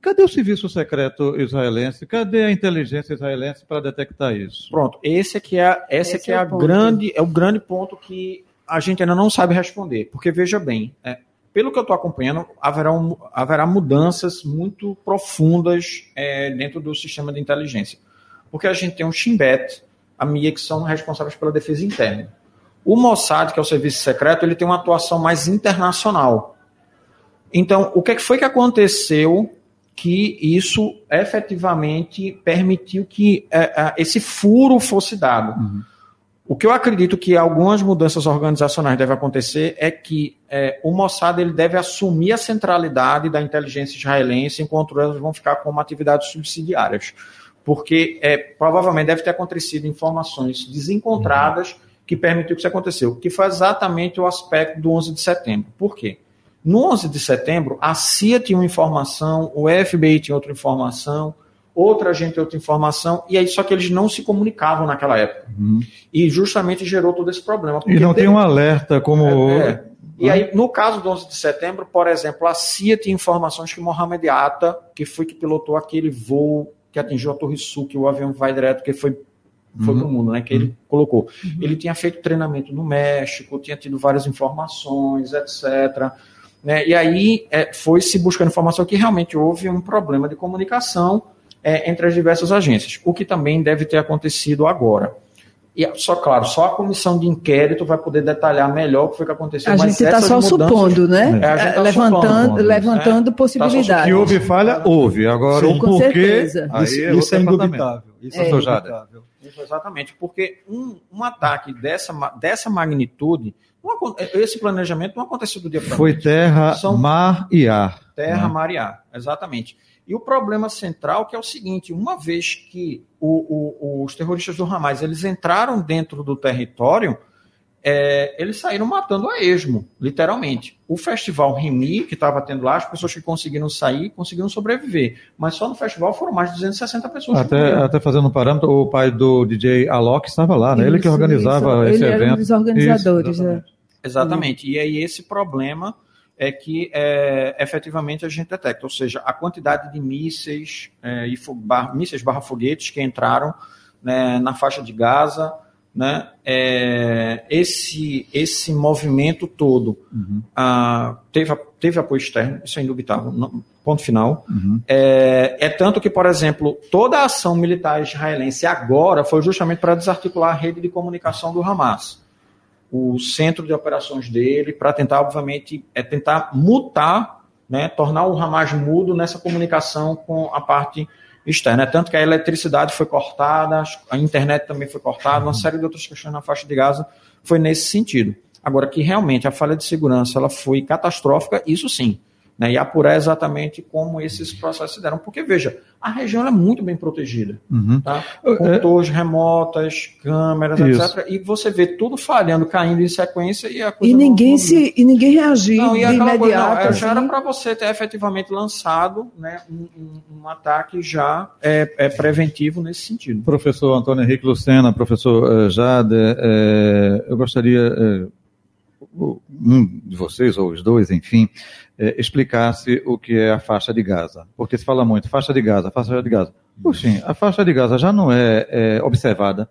Cadê o serviço secreto israelense? Cadê a inteligência israelense para detectar isso? Pronto, esse aqui é, esse, esse aqui é, é a grande, é o grande ponto que a gente ainda não sabe responder. Porque veja bem, é, pelo que eu estou acompanhando, haverá, um, haverá mudanças muito profundas é, dentro do sistema de inteligência. Porque a gente tem o Shin Bet, a MIA, que são responsáveis pela defesa interna. O Mossad, que é o serviço secreto, ele tem uma atuação mais internacional. Então, o que é foi que aconteceu que isso efetivamente permitiu que é, é, esse furo fosse dado. Uhum. O que eu acredito que algumas mudanças organizacionais devem acontecer é que é, o Mossad ele deve assumir a centralidade da inteligência israelense, enquanto elas vão ficar como atividades subsidiárias. Porque é, provavelmente deve ter acontecido informações desencontradas uhum. que permitiu que isso aconteceu, que foi exatamente o aspecto do 11 de setembro. Por quê? No 11 de setembro, a CIA tinha uma informação, o FBI tinha outra informação, outra gente tinha outra informação, e aí só que eles não se comunicavam naquela época. Uhum. E justamente gerou todo esse problema. E não tem um alerta como. É, é. E aí, no caso do 11 de setembro, por exemplo, a CIA tinha informações que Mohamed Atta, que foi que pilotou aquele voo que atingiu a Torre Sul, que o avião vai direto, que foi foi uhum. para o mundo, né? Que ele uhum. colocou. Uhum. Ele tinha feito treinamento no México, tinha tido várias informações, etc. Né? E aí é, foi se buscando informação que realmente houve um problema de comunicação é, entre as diversas agências, o que também deve ter acontecido agora. E só, claro, só a comissão de inquérito vai poder detalhar melhor o que foi que aconteceu. A gente está só mudanças, supondo, né? É, tá levantando supondo, levantando né? possibilidades. Tá que houve falha, houve. Agora, Sim, o porquê. Isso, é, isso é indubitável. Isso é, é indubitável. Isso, exatamente. Porque um, um ataque dessa, dessa magnitude esse planejamento não aconteceu do dia para Foi terra, São mar e ar. Terra, né? mar e ar, exatamente. E o problema central que é o seguinte: uma vez que o, o, os terroristas do Hamas eles entraram dentro do território, é, eles saíram matando a esmo, literalmente. O festival Remi, que estava tendo lá, as pessoas que conseguiram sair conseguiram sobreviver. Mas só no festival foram mais de 260 pessoas. Até, até fazendo um parâmetro, o pai do DJ Alok estava lá, né? Isso, ele que organizava isso. esse ele evento. Era um dos organizadores, isso, exatamente. É. exatamente. E aí esse problema é que é, efetivamente a gente detecta, ou seja, a quantidade de mísseis é, e bar, mísseis barra foguetes que entraram né, na faixa de Gaza, né, é, esse, esse movimento todo uhum. teve, teve apoio externo, isso é indubitável, não, ponto final. Uhum. É, é tanto que, por exemplo, toda a ação militar israelense agora foi justamente para desarticular a rede de comunicação do Hamas. O centro de operações dele, para tentar, obviamente, é tentar mutar, né, tornar o Hamas mudo nessa comunicação com a parte externa. É tanto que a eletricidade foi cortada, a internet também foi cortada, uma série de outras questões na faixa de Gaza foi nesse sentido. Agora, que realmente a falha de segurança ela foi catastrófica, isso sim né, e apurar exatamente como esses processos se deram. Porque, veja, a região é muito bem protegida. Uhum. Tá? Com é... torres remotas, câmeras, Isso. etc. E você vê tudo falhando, caindo em sequência e a coisa. E ninguém, não... se, e ninguém reagiu não, e de imediato. Coisa, não, é, assim. Já era para você ter efetivamente lançado né, um, um, um ataque já é, é, preventivo nesse sentido. Professor Antônio Henrique Lucena, professor uh, Jade, uh, eu gostaria. Uh, um de vocês, ou os dois, enfim, é, explicasse o que é a faixa de Gaza. Porque se fala muito, faixa de Gaza, faixa de Gaza. Puxa, a faixa de Gaza já não é, é observada,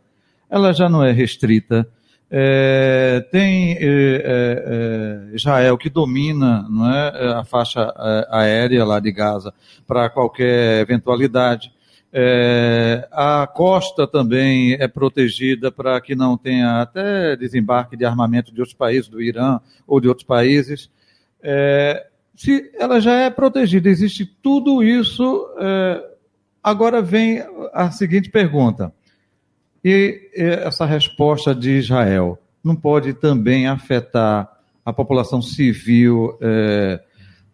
ela já não é restrita. É, tem é, é, é Israel que domina não é, a faixa aérea lá de Gaza para qualquer eventualidade. É, a costa também é protegida para que não tenha até desembarque de armamento de outros países, do Irã ou de outros países. É, se ela já é protegida, existe tudo isso. É, agora vem a seguinte pergunta: e essa resposta de Israel não pode também afetar a população civil, é,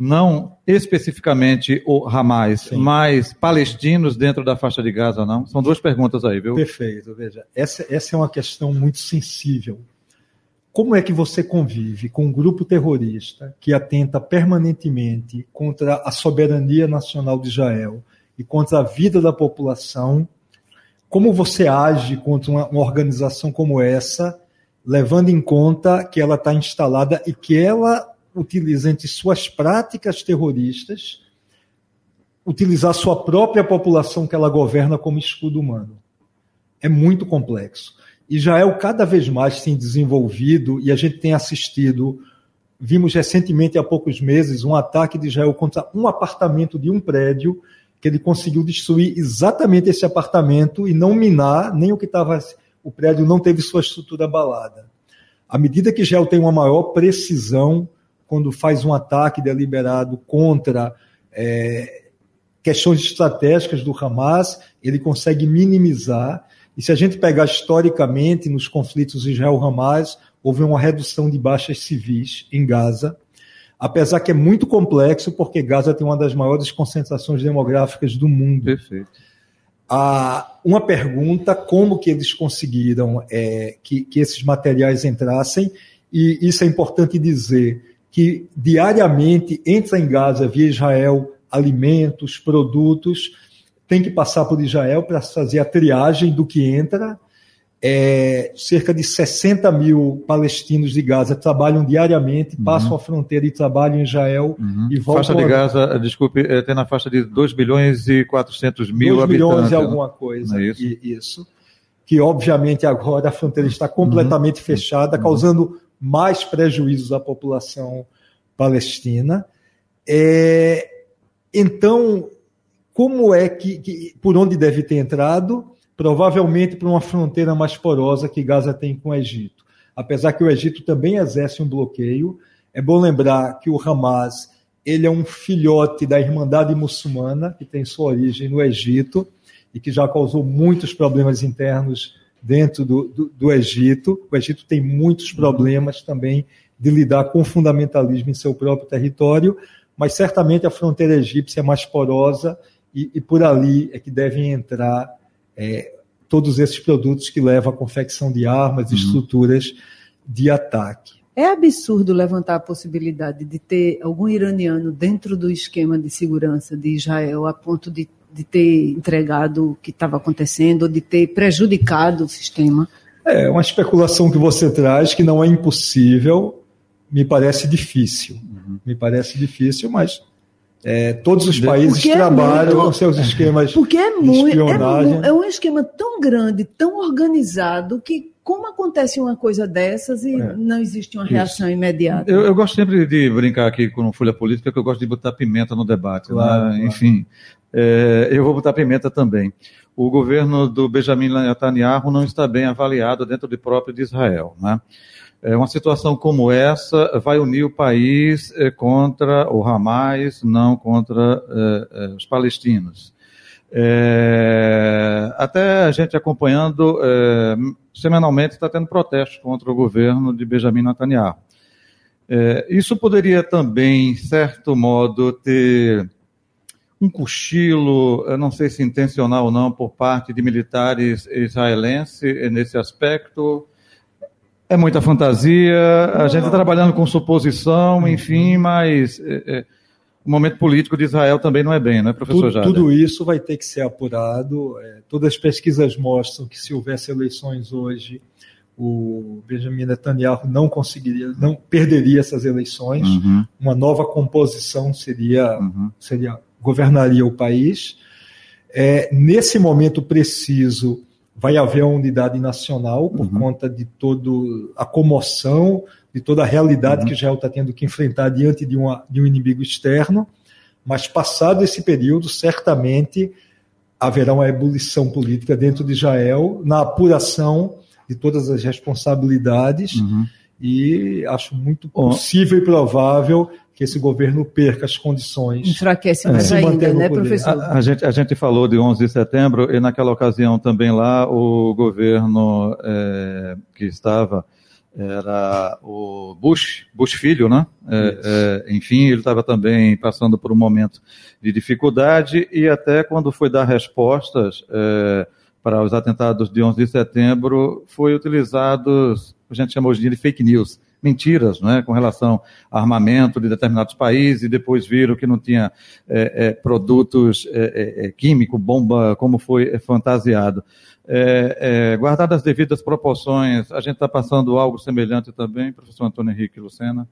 não especificamente o Hamas, Sim. mas palestinos dentro da faixa de Gaza, não? São duas perguntas aí, viu? Perfeito, veja. Essa, essa é uma questão muito sensível. Como é que você convive com um grupo terrorista que atenta permanentemente contra a soberania nacional de Israel e contra a vida da população? Como você age contra uma, uma organização como essa, levando em conta que ela está instalada e que ela utiliza entre suas práticas terroristas utilizar sua própria população que ela governa como escudo humano? É muito complexo. Israel cada vez mais tem desenvolvido e a gente tem assistido. Vimos recentemente, há poucos meses, um ataque de Israel contra um apartamento de um prédio, que ele conseguiu destruir exatamente esse apartamento e não minar nem o que estava. O prédio não teve sua estrutura abalada. À medida que Israel tem uma maior precisão, quando faz um ataque deliberado contra é, questões estratégicas do Hamas, ele consegue minimizar e se a gente pegar historicamente nos conflitos Israel-Hamas, houve uma redução de baixas civis em Gaza, apesar que é muito complexo, porque Gaza tem uma das maiores concentrações demográficas do mundo. Perfeito. Ah, uma pergunta: como que eles conseguiram é, que, que esses materiais entrassem? E isso é importante dizer que diariamente entra em Gaza via Israel alimentos, produtos tem que passar por Israel para fazer a triagem do que entra. É, cerca de 60 mil palestinos de Gaza trabalham diariamente, uhum. passam a fronteira e trabalham em Israel uhum. e voltam. Faixa de Gaza, desculpe, é, tem na faixa de 2 bilhões e 400 mil 2 habitantes. 2 bilhões e alguma coisa. É isso? E, isso. Que obviamente agora a fronteira está completamente uhum. fechada, uhum. causando mais prejuízos à população palestina. É, então, como é que, que, por onde deve ter entrado? Provavelmente por uma fronteira mais porosa que Gaza tem com o Egito. Apesar que o Egito também exerce um bloqueio, é bom lembrar que o Hamas ele é um filhote da Irmandade Muçulmana que tem sua origem no Egito e que já causou muitos problemas internos dentro do, do, do Egito. O Egito tem muitos problemas também de lidar com o fundamentalismo em seu próprio território, mas certamente a fronteira egípcia é mais porosa e, e por ali é que devem entrar é, todos esses produtos que levam à confecção de armas e uhum. estruturas de ataque. É absurdo levantar a possibilidade de ter algum iraniano dentro do esquema de segurança de Israel a ponto de, de ter entregado o que estava acontecendo, ou de ter prejudicado o sistema? É uma especulação que você traz que não é impossível, me parece difícil. Uhum. Me parece difícil, mas é, todos os países é trabalham com seus esquemas porque é muito, espionagem. É, é, um esquema tão grande, tão organizado, que como acontece uma coisa dessas e é. não existe uma reação Isso. imediata? Eu, eu, gosto sempre de brincar aqui com Folha Política, que eu gosto de botar pimenta no debate. Né? Claro, né? claro. Enfim, é, eu vou botar pimenta também. O governo do Benjamin Netanyahu não está bem avaliado dentro do próprio de Israel. Né? É, uma situação como essa vai unir o país é, contra o Hamas, não contra os palestinos. Até a gente acompanhando, semanalmente está tendo protestos contra o governo de Benjamin Netanyahu. Isso poderia também, certo modo, ter um cochilo, eu não sei se intencional ou não, por parte de militares israelenses nesse aspecto, é muita fantasia, a gente está trabalhando com suposição, enfim, mas é, é, o momento político de Israel também não é bem, não é, professor tudo, Tudo isso vai ter que ser apurado. É, todas as pesquisas mostram que se houvesse eleições hoje, o Benjamin Netanyahu não conseguiria, não perderia essas eleições. Uhum. Uma nova composição seria, uhum. seria governaria o país. É, nesse momento preciso, vai haver uma unidade nacional por uhum. conta de toda a comoção, de toda a realidade uhum. que Israel está tendo que enfrentar diante de, uma, de um inimigo externo. Mas passado esse período, certamente haverá uma ebulição política dentro de Israel na apuração de todas as responsabilidades. Uhum. e acho muito possível e provável que esse governo perca as condições. Enfraquece mais é. ainda, né, professor? A, a, gente, a gente falou de 11 de setembro e naquela ocasião também lá o governo é, que estava era o Bush, Bush filho, né? É, é, enfim, ele estava também passando por um momento de dificuldade e até quando foi dar respostas é, para os atentados de 11 de setembro, foi utilizados, a gente chama hoje de fake news, mentiras né, com relação ao armamento de determinados países, e depois viram que não tinha é, é, produtos é, é, é químicos, bomba, como foi fantasiado. É, guardadas as devidas proporções, a gente está passando algo semelhante também, professor Antônio Henrique Lucena?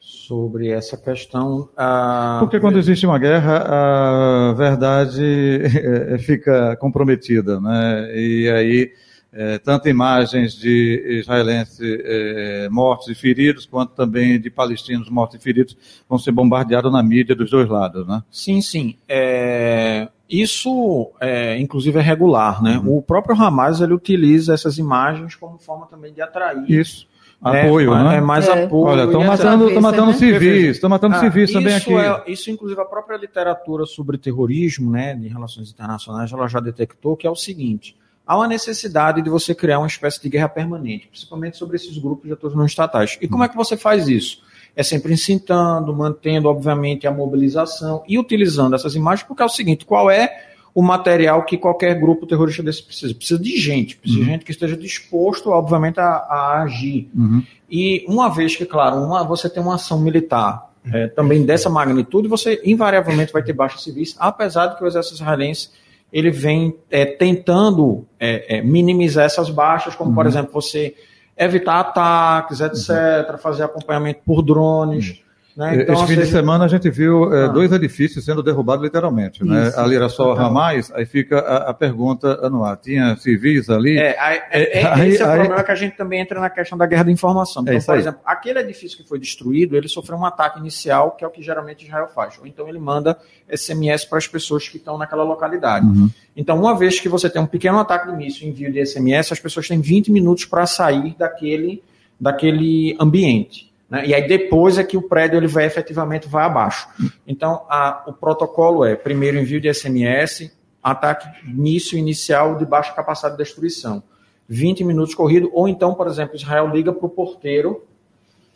Sobre essa questão. A... Porque quando existe uma guerra, a verdade fica comprometida, né? E aí é, tanto imagens de israelenses é, mortos e feridos, quanto também de palestinos mortos e feridos, vão ser bombardeados na mídia dos dois lados, né? Sim, sim. É, isso, é, inclusive, é regular, né? Uhum. O próprio Hamas, ele utiliza essas imagens como forma também de atrair... Isso. É, apoio, é, né? É mais é. apoio. Olha, estão matando, matando né? civis, estão matando ah, civis também aqui. É, isso, inclusive, a própria literatura sobre terrorismo, né, de relações internacionais, ela já detectou que é o seguinte: há uma necessidade de você criar uma espécie de guerra permanente, principalmente sobre esses grupos de atores não estatais. E como é que você faz isso? É sempre incitando, mantendo, obviamente, a mobilização e utilizando essas imagens, porque é o seguinte: qual é o material que qualquer grupo terrorista desse precisa? Precisa de gente, precisa uhum. de gente que esteja disposto, obviamente, a, a agir. Uhum. E uma vez que, claro, uma, você tem uma ação militar é, também dessa magnitude, você invariavelmente vai ter baixas civis, apesar de que o exército israelense ele vem é, tentando é, é, minimizar essas baixas, como, uhum. por exemplo, você evitar ataques, etc., uhum. fazer acompanhamento por drones. Uhum. Né? Então, Esse fim de semana a gente viu é, ah. dois edifícios sendo derrubados literalmente. Né? Ali era só então, Ramais, aí fica a, a, pergunta ar. Tinha civis ali? É, aí, é, é, aí, esse é o problema que a gente também entra na questão da guerra da informação. Então, por exemplo, aquele edifício que foi destruído, ele sofreu um ataque inicial, que é o que geralmente Israel faz. Ou então ele manda SMS para as pessoas que estão naquela localidade. Uhum. Então, uma vez que você tem um pequeno ataque de míssil envio de SMS, as pessoas têm 20 minutos para sair daquele, daquele ambiente. Né? E aí depois é que o prédio ele vai efetivamente vai abaixo. Então a, o protocolo é primeiro envio de SMS, ataque início inicial de baixa capacidade de destruição. 20 minutos corrido, ou então, por exemplo, Israel liga para o porteiro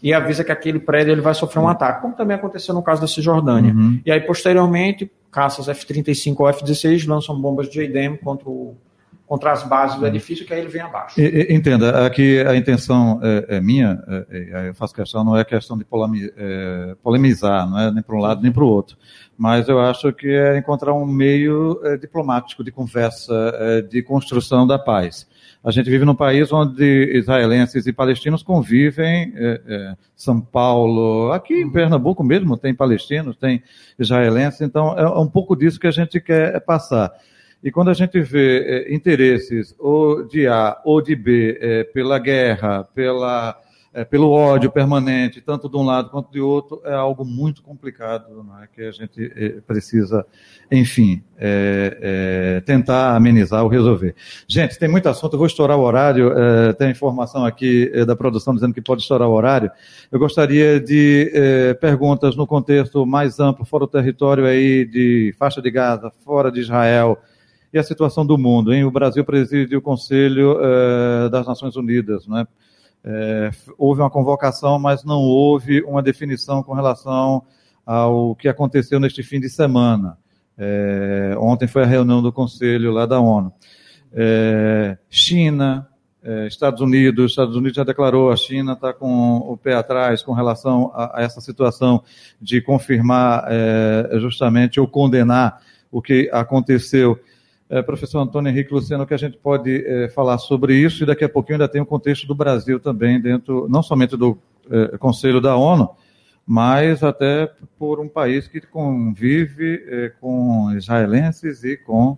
e avisa que aquele prédio ele vai sofrer um ataque, como também aconteceu no caso da Cisjordânia. Uhum. E aí, posteriormente, caças F-35 ou F-16 lançam bombas de JDAM contra o contra as bases do uhum. edifício, que aí ele vem abaixo. Entenda, aqui a intenção é, é minha, é, é, eu faço questão, não é questão de é, polemizar, não é nem para um lado nem para o outro, mas eu acho que é encontrar um meio é, diplomático de conversa, é, de construção da paz. A gente vive num país onde israelenses e palestinos convivem, São Paulo, aqui em Pernambuco mesmo tem palestinos, tem israelenses, então é um pouco disso que a gente quer passar. E quando a gente vê é, interesses ou de A ou de B é, pela guerra, pela, é, pelo ódio permanente, tanto de um lado quanto de outro, é algo muito complicado, é? que a gente precisa, enfim, tentar amenizar ou resolver. Gente, tem muito assunto, eu vou estourar o horário, tem informação aqui da produção dizendo que pode estourar o horário. Eu gostaria de perguntas no contexto mais amplo, fora o território aí de faixa de Gaza, fora de Israel, e a situação do mundo. Hein? O Brasil preside o Conselho eh, das Nações Unidas. Né? É, houve uma convocação, mas não houve uma definição com relação ao que aconteceu neste fim de semana. É, ontem foi a reunião do Conselho lá da ONU. China, Estados Unidos, Estados Unidos já declarou, a China está com o pé atrás com relação a, a essa situação de confirmar justamente ou condenar o que aconteceu é, professor Antônio Henrique Luciano, que a gente pode é, falar sobre isso, e daqui a pouquinho ainda tem o contexto do Brasil também, dentro, não somente do é, Conselho da ONU, mas até por um país que convive é, com israelenses e com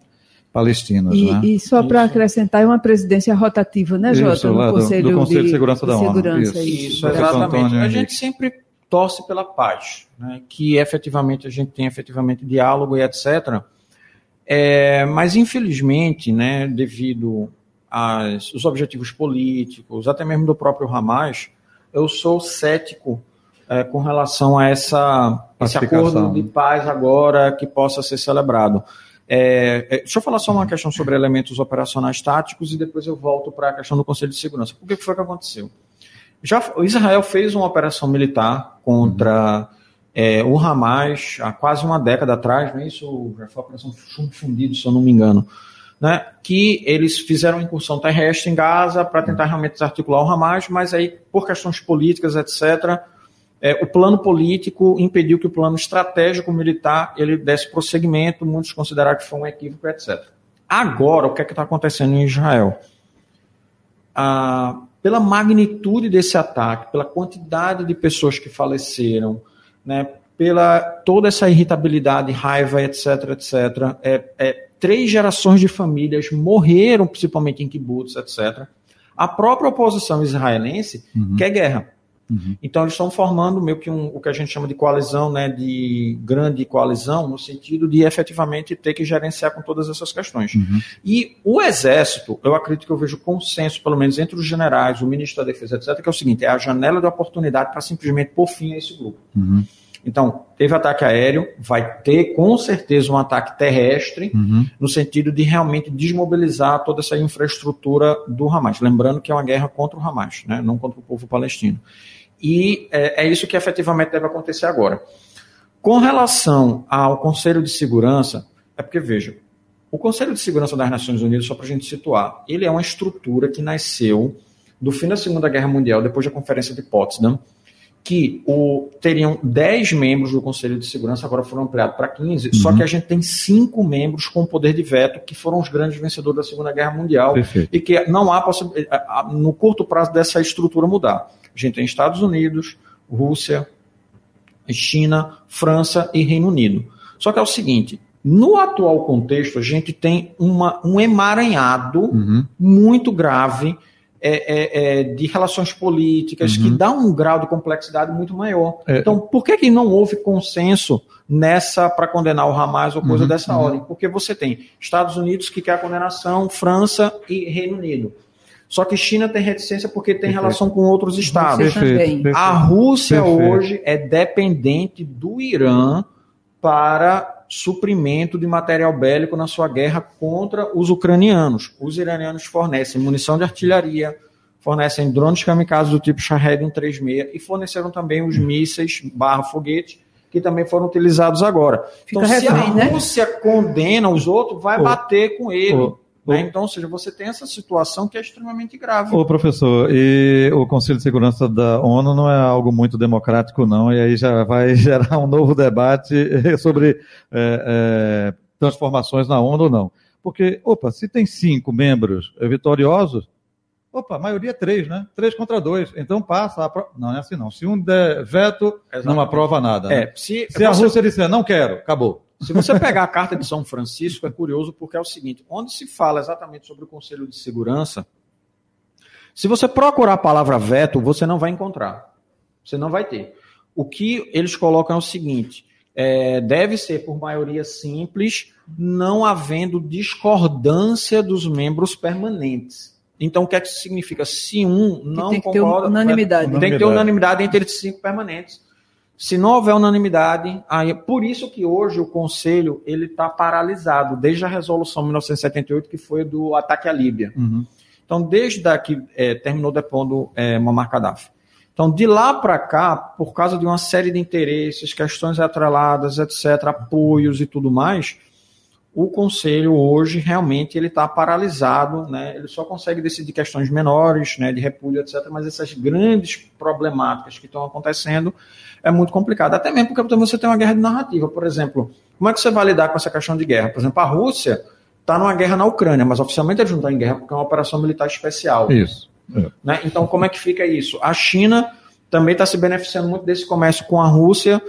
palestinos. E, né? e só para acrescentar, é uma presidência rotativa, né, Jota? No Conselho, do, Conselho de, de Segurança da ONU. Segurança, isso, isso, isso exatamente. A gente sempre torce pela paz, né, que efetivamente a gente tem efetivamente diálogo e etc., é, mas, infelizmente, né, devido as, os objetivos políticos, até mesmo do próprio Hamas, eu sou cético é, com relação a essa, esse acordo de paz agora que possa ser celebrado. É, é, deixa eu falar só uma questão sobre elementos operacionais táticos e depois eu volto para a questão do Conselho de Segurança. Por que foi que aconteceu? Já, Israel fez uma operação militar contra é, o Hamas há quase uma década atrás, não é isso? Já foi a operação Fundido, se eu não me engano. Né, que eles fizeram incursão terrestre em Gaza para tentar realmente desarticular o Hamas, mas aí, por questões políticas, etc., é, o plano político impediu que o plano estratégico militar ele desse prosseguimento, muitos consideraram que foi um equívoco, etc. Agora, o que é está acontecendo em Israel? Ah, pela magnitude desse ataque, pela quantidade de pessoas que faleceram, né, pela toda essa irritabilidade, raiva, etc., etc., é, é, três gerações de famílias morreram, principalmente em kibbutz, etc., a própria oposição israelense uhum. quer guerra. Uhum. Então eles estão formando meio que um, o que a gente chama de coalizão, né, de grande coalizão, no sentido de efetivamente ter que gerenciar com todas essas questões. Uhum. E o Exército, eu acredito que eu vejo consenso, pelo menos entre os generais, o ministro da Defesa, etc., que é o seguinte: é a janela de oportunidade para simplesmente pôr fim a esse grupo. Uhum. Então, teve ataque aéreo, vai ter com certeza um ataque terrestre, uhum. no sentido de realmente desmobilizar toda essa infraestrutura do Hamas. Lembrando que é uma guerra contra o Hamas, né? não contra o povo palestino. E é, é isso que efetivamente deve acontecer agora. Com relação ao Conselho de Segurança, é porque, veja, o Conselho de Segurança das Nações Unidas, só para a gente situar, ele é uma estrutura que nasceu do fim da Segunda Guerra Mundial, depois da Conferência de Potsdam, que o, teriam 10 membros do Conselho de Segurança, agora foram ampliados para 15, uhum. só que a gente tem cinco membros com poder de veto, que foram os grandes vencedores da Segunda Guerra Mundial, Perfeito. e que não há possibilidade, no curto prazo dessa estrutura mudar. A gente tem Estados Unidos, Rússia, China, França e Reino Unido. Só que é o seguinte, no atual contexto, a gente tem uma, um emaranhado uhum. muito grave é, é, é, de relações políticas uhum. que dá um grau de complexidade muito maior. É. Então, por que, que não houve consenso nessa para condenar o Hamas ou coisa uhum. dessa uhum. ordem? Porque você tem Estados Unidos que quer a condenação, França e Reino Unido. Só que China tem reticência porque tem Perfeito. relação com outros estados. Perfeito. A Rússia hoje é dependente do Irã para suprimento de material bélico na sua guerra contra os ucranianos. Os iranianos fornecem munição de artilharia, fornecem drones kamikaze do tipo Shahed 136 e forneceram também os mísseis barra foguete que também foram utilizados agora. Fica então, se a né? Rússia né? condena os outros, vai bater com ele. Né? Então, ou seja, você tem essa situação que é extremamente grave. Ô, professor, e o Conselho de Segurança da ONU não é algo muito democrático, não, e aí já vai gerar um novo debate sobre é, é, transformações na ONU ou não. Porque, opa, se tem cinco membros vitoriosos, opa, a maioria é três, né? Três contra dois. Então passa. A pro... Não é assim, não. Se um der veto, Exatamente. não aprova nada. Né? É, se, se a Rússia disser não quero, acabou. Se você pegar a carta de São Francisco, é curioso porque é o seguinte: onde se fala exatamente sobre o Conselho de Segurança, se você procurar a palavra veto, você não vai encontrar. Você não vai ter. O que eles colocam é o seguinte: é, deve ser por maioria simples, não havendo discordância dos membros permanentes. Então, o que é que isso significa? Se um não tem que concorda, ter unanimidade. tem que ter unanimidade entre esses cinco permanentes. Se não houver unanimidade, aí, por isso que hoje o Conselho ele está paralisado, desde a resolução 1978, que foi do ataque à Líbia. Uhum. Então, desde que é, terminou depondo é, Muammar Gaddafi. Então, de lá para cá, por causa de uma série de interesses, questões atreladas, etc., apoios e tudo mais, o conselho hoje realmente ele está paralisado, né? Ele só consegue decidir questões menores, né, de repúdio, etc. Mas essas grandes problemáticas que estão acontecendo é muito complicado. Até mesmo porque você tem uma guerra de narrativa, por exemplo. Como é que você vai lidar com essa questão de guerra? Por exemplo, a Rússia está numa guerra na Ucrânia, mas oficialmente eles não estão em guerra porque é uma operação militar especial. Isso. É. Né? Então, como é que fica isso? A China também está se beneficiando muito desse comércio com a Rússia,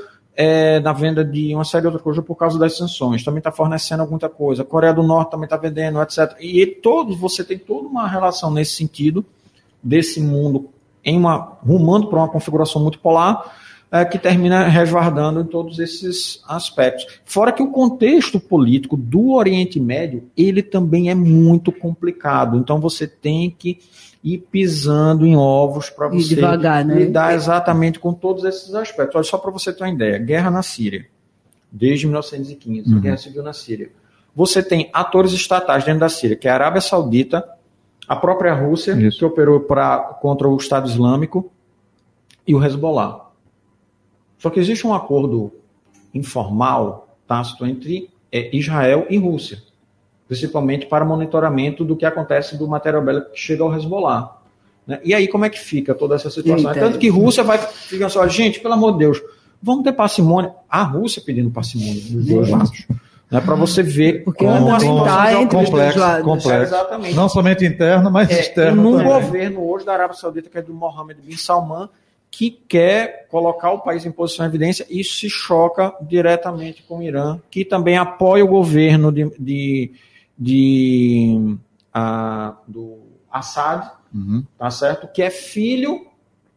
é, na venda de uma série de outras coisas por causa das sanções. Também está fornecendo muita coisa. A Coreia do Norte também está vendendo, etc. E todos, você tem toda uma relação nesse sentido, desse mundo em uma rumando para uma configuração muito polar é, que termina resguardando em todos esses aspectos. Fora que o contexto político do Oriente Médio, ele também é muito complicado. Então você tem que ir pisando em ovos para você devagar, né? lidar exatamente com todos esses aspectos. Olha, só para você ter uma ideia, guerra na Síria, desde 1915, uhum. guerra civil na Síria. Você tem atores estatais dentro da Síria, que é a Arábia Saudita, a própria Rússia, Isso. que operou pra, contra o Estado Islâmico, e o Hezbollah. Só que existe um acordo informal, tácito, entre é, Israel e Rússia, principalmente para monitoramento do que acontece do material bélico que chega ao Hezbollah. Né? E aí, como é que fica toda essa situação? Eita. Tanto que Rússia vai ficar só, gente, pelo amor de Deus, vamos ter parcimônia. A Rússia pedindo parcimônia dos dois lados. Né, para você ver Porque como a situação entre complexo, complexo. É, exatamente. Não somente interno, mas é, externo. Num governo hoje da Arábia Saudita, que é do Mohammed bin Salman, que quer colocar o país em posição de evidência, isso se choca diretamente com o Irã, que também apoia o governo de, de, de a, do Assad, uhum. tá certo? Que é filho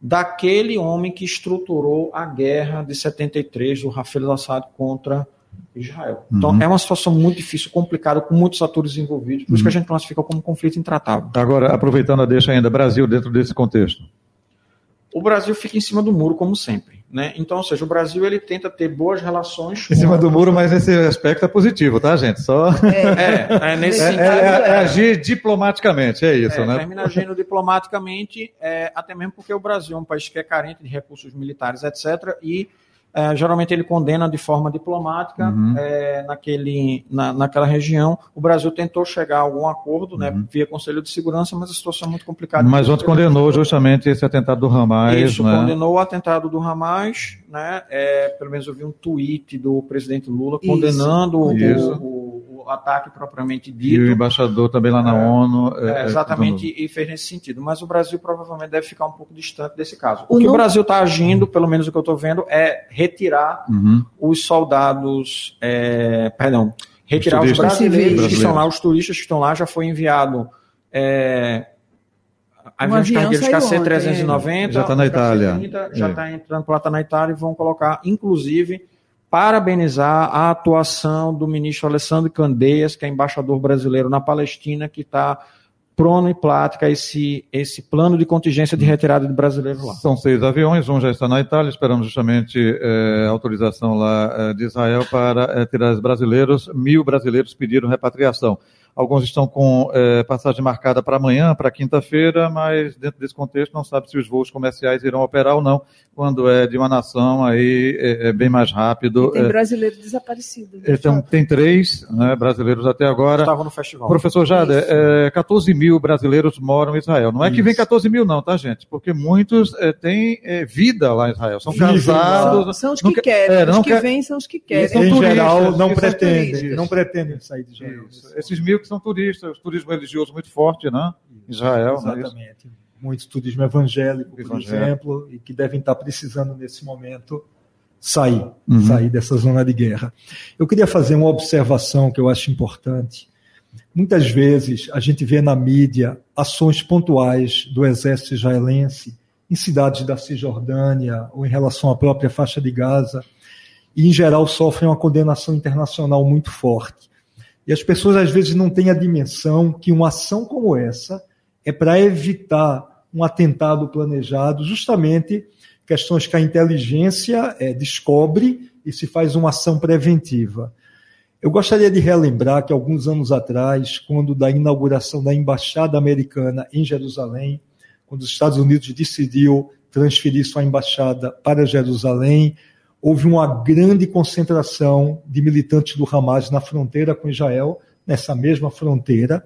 daquele homem que estruturou a guerra de 73 do Rafael Assad contra Israel. Então uhum. é uma situação muito difícil, complicada, com muitos atores envolvidos, por uhum. isso que a uhum. gente classifica como conflito intratável. Agora, aproveitando a deixa ainda, Brasil dentro desse contexto o Brasil fica em cima do muro, como sempre. Né? Então, ou seja, o Brasil ele tenta ter boas relações. Em cima do muro, mas nesse aspecto é positivo, tá, gente? Só. É, é, é nesse é, sentido, é, é, é, agir diplomaticamente, é isso, né? Termina agindo diplomaticamente, até mesmo porque o Brasil é um país que é carente de recursos militares, etc. E é, geralmente ele condena de forma diplomática uhum. é, naquele, na, naquela região. O Brasil tentou chegar a algum acordo né, uhum. via Conselho de Segurança, mas a situação é muito complicada. Mas ontem condenou justamente esse atentado do Hamas. Isso, né? condenou o atentado do Hamas. Né, é, pelo menos eu vi um tweet do presidente Lula condenando Isso. O, o ataque propriamente dito. E o embaixador também lá na é, ONU. É, é exatamente, é, e fez nesse sentido. Mas o Brasil provavelmente deve ficar um pouco distante desse caso. O, o que não... o Brasil está agindo, pelo menos o que eu estou vendo, é retirar uhum. os soldados, é, perdão, retirar os, os brasileiros, brasileiros, que estão lá, os turistas que estão lá, já foi enviado. É, aviões um cargueiros KC-390. Já está na Itália. já está entrando para lá, está na Itália e vão colocar, inclusive, parabenizar a atuação do ministro Alessandro Candeias, que é embaixador brasileiro na Palestina, que está prono e plática esse, esse plano de contingência de retirada de brasileiros lá. São seis aviões, um já está na Itália, esperamos justamente é, autorização lá é, de Israel para é, tirar os brasileiros. Mil brasileiros pediram repatriação. Alguns estão com passagem marcada para amanhã, para quinta-feira, mas dentro desse contexto não sabe se os voos comerciais irão operar ou não. Quando é de uma nação, aí é, é bem mais rápido. E tem é, brasileiro desaparecido. Né? Então, tem três né, brasileiros até agora. Estavam no festival. Professor Jada, é, 14 mil brasileiros moram em Israel. Não é Isso. que vem 14 mil, não, tá, gente? Porque muitos é, têm é, vida lá em Israel. São casados. São, são os que querem. É, os que quer... vêm são os que querem. São em turistas, geral, não pretendem, não pretendem sair de Israel. Esses mil que são turistas, turismo religioso muito forte, né? Israel. É Exatamente. É muito turismo evangélico, por exemplo, e que devem estar precisando nesse momento sair, uhum. sair dessa zona de guerra. Eu queria fazer uma observação que eu acho importante. Muitas vezes a gente vê na mídia ações pontuais do exército israelense em cidades da Cisjordânia ou em relação à própria faixa de Gaza, e em geral sofrem uma condenação internacional muito forte. E as pessoas às vezes não têm a dimensão que uma ação como essa é para evitar um atentado planejado, justamente questões que a inteligência é, descobre e se faz uma ação preventiva. Eu gostaria de relembrar que alguns anos atrás, quando da inauguração da embaixada americana em Jerusalém, quando os Estados Unidos decidiu transferir sua embaixada para Jerusalém, houve uma grande concentração de militantes do Hamas na fronteira com Israel, nessa mesma fronteira,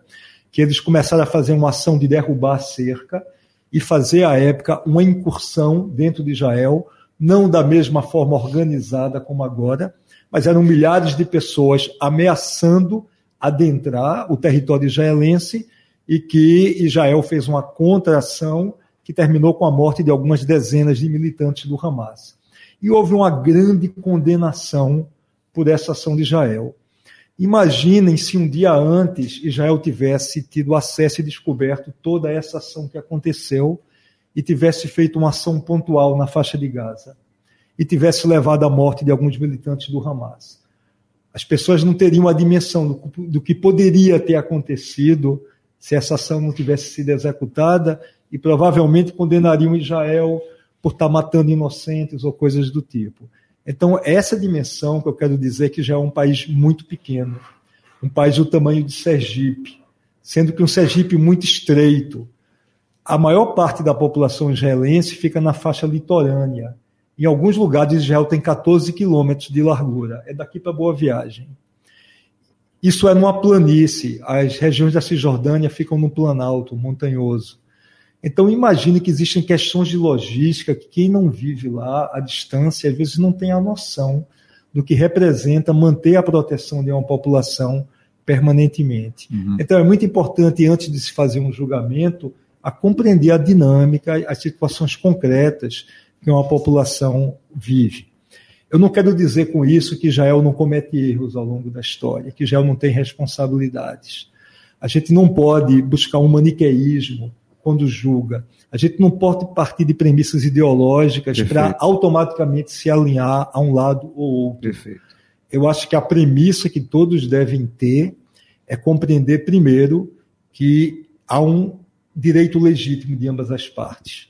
que eles começaram a fazer uma ação de derrubar a cerca e fazer, à época, uma incursão dentro de Israel, não da mesma forma organizada como agora, mas eram milhares de pessoas ameaçando adentrar o território israelense e que Israel fez uma contra-ação que terminou com a morte de algumas dezenas de militantes do Hamas e houve uma grande condenação por essa ação de Israel. Imaginem se um dia antes Israel tivesse tido acesso e descoberto toda essa ação que aconteceu e tivesse feito uma ação pontual na faixa de Gaza. e tivesse levado à morte de alguns militantes do Hamas. As pessoas não teriam a dimensão do, do que poderia ter acontecido se essa ação não tivesse sido executada e provavelmente condenariam Israel por estar matando inocentes ou coisas do tipo. Então, essa dimensão que eu quero dizer que já é um país muito pequeno, um país do tamanho de Sergipe, sendo que um Sergipe muito estreito. A maior parte da população israelense fica na faixa litorânea. Em alguns lugares, Israel tem 14 quilômetros de largura. É daqui para Boa Viagem. Isso é numa planície. As regiões da Cisjordânia ficam no planalto montanhoso. Então, imagine que existem questões de logística que quem não vive lá, à distância, às vezes não tem a noção do que representa manter a proteção de uma população permanentemente. Uhum. Então, é muito importante, antes de se fazer um julgamento, a compreender a dinâmica, as situações concretas que uma população vive. Eu não quero dizer com isso que Israel não comete erros ao longo da história, que Israel não tem responsabilidades. A gente não pode buscar um maniqueísmo quando julga. A gente não pode partir de premissas ideológicas para automaticamente se alinhar a um lado ou outro. Perfeito. Eu acho que a premissa que todos devem ter é compreender primeiro que há um direito legítimo de ambas as partes.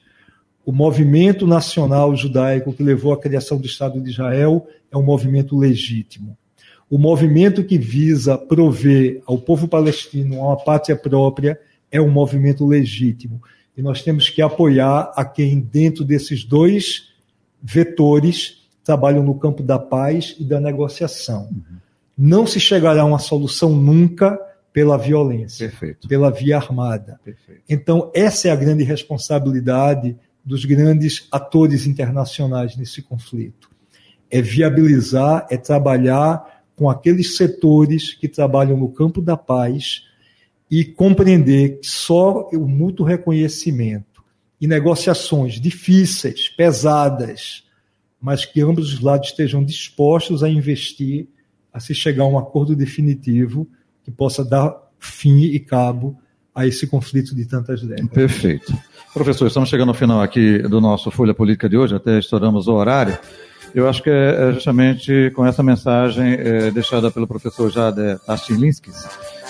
O movimento nacional judaico que levou à criação do Estado de Israel é um movimento legítimo. O movimento que visa prover ao povo palestino uma pátria própria é um movimento legítimo. E nós temos que apoiar a quem, dentro desses dois vetores, trabalham no campo da paz e da negociação. Uhum. Não se chegará a uma solução nunca pela violência, Perfeito. pela via armada. Perfeito. Então, essa é a grande responsabilidade dos grandes atores internacionais nesse conflito. É viabilizar, é trabalhar com aqueles setores que trabalham no campo da paz e compreender que só o mútuo reconhecimento e negociações difíceis, pesadas, mas que ambos os lados estejam dispostos a investir a se chegar a um acordo definitivo que possa dar fim e cabo a esse conflito de tantas décadas. Perfeito. Professor, estamos chegando ao final aqui do nosso Folha Política de hoje, até estouramos o horário. Eu acho que é, é justamente com essa mensagem é, deixada pelo professor Jade Astilinskis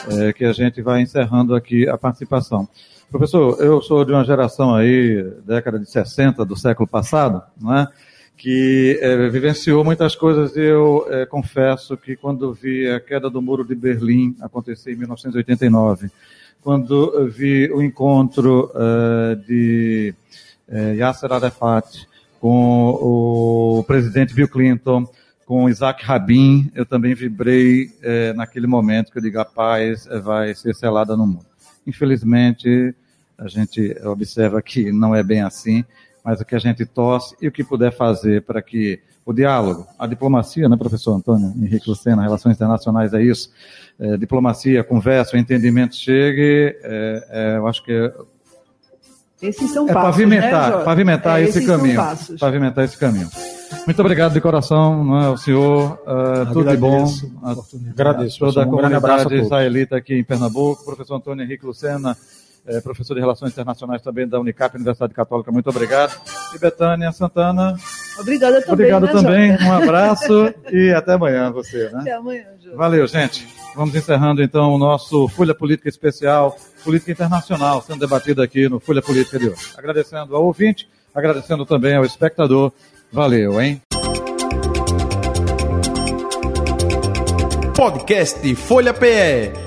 é, que a gente vai encerrando aqui a participação. Professor, eu sou de uma geração aí, década de 60 do século passado, não é? que é, vivenciou muitas coisas. Eu é, confesso que quando vi a queda do muro de Berlim acontecer em 1989, quando vi o encontro é, de é, Yasser Arafat com o presidente Bill Clinton, com Isaac Rabin, eu também vibrei é, naquele momento que eu digo, a paz vai ser selada no mundo. Infelizmente, a gente observa que não é bem assim, mas o que a gente torce e o que puder fazer para que o diálogo, a diplomacia, né, professor Antônio Henrique Lucena, Relações Internacionais é isso, é, diplomacia, conversa, o entendimento chegue, é, é, eu acho que esses são é passos, pavimentar, né, pavimentar esse caminho, pavimentar esse caminho. Muito obrigado de coração, não é, ao senhor. Uh, tudo de bom. Agradeço. Toda a um comunidade israelita aqui em Pernambuco. Professor Antônio Henrique Lucena, é, professor de Relações Internacionais também da Unicap, Universidade Católica, muito obrigado. E Betânia Santana. Obrigada também. Obrigado né, também. Um abraço e até amanhã você, né? Até amanhã, Jô. Valeu, gente. Vamos encerrando então o nosso Folha Política Especial, Política Internacional, sendo debatido aqui no Folha Política de hoje. Agradecendo ao ouvinte, agradecendo também ao espectador. Valeu, hein? Podcast Folha PE.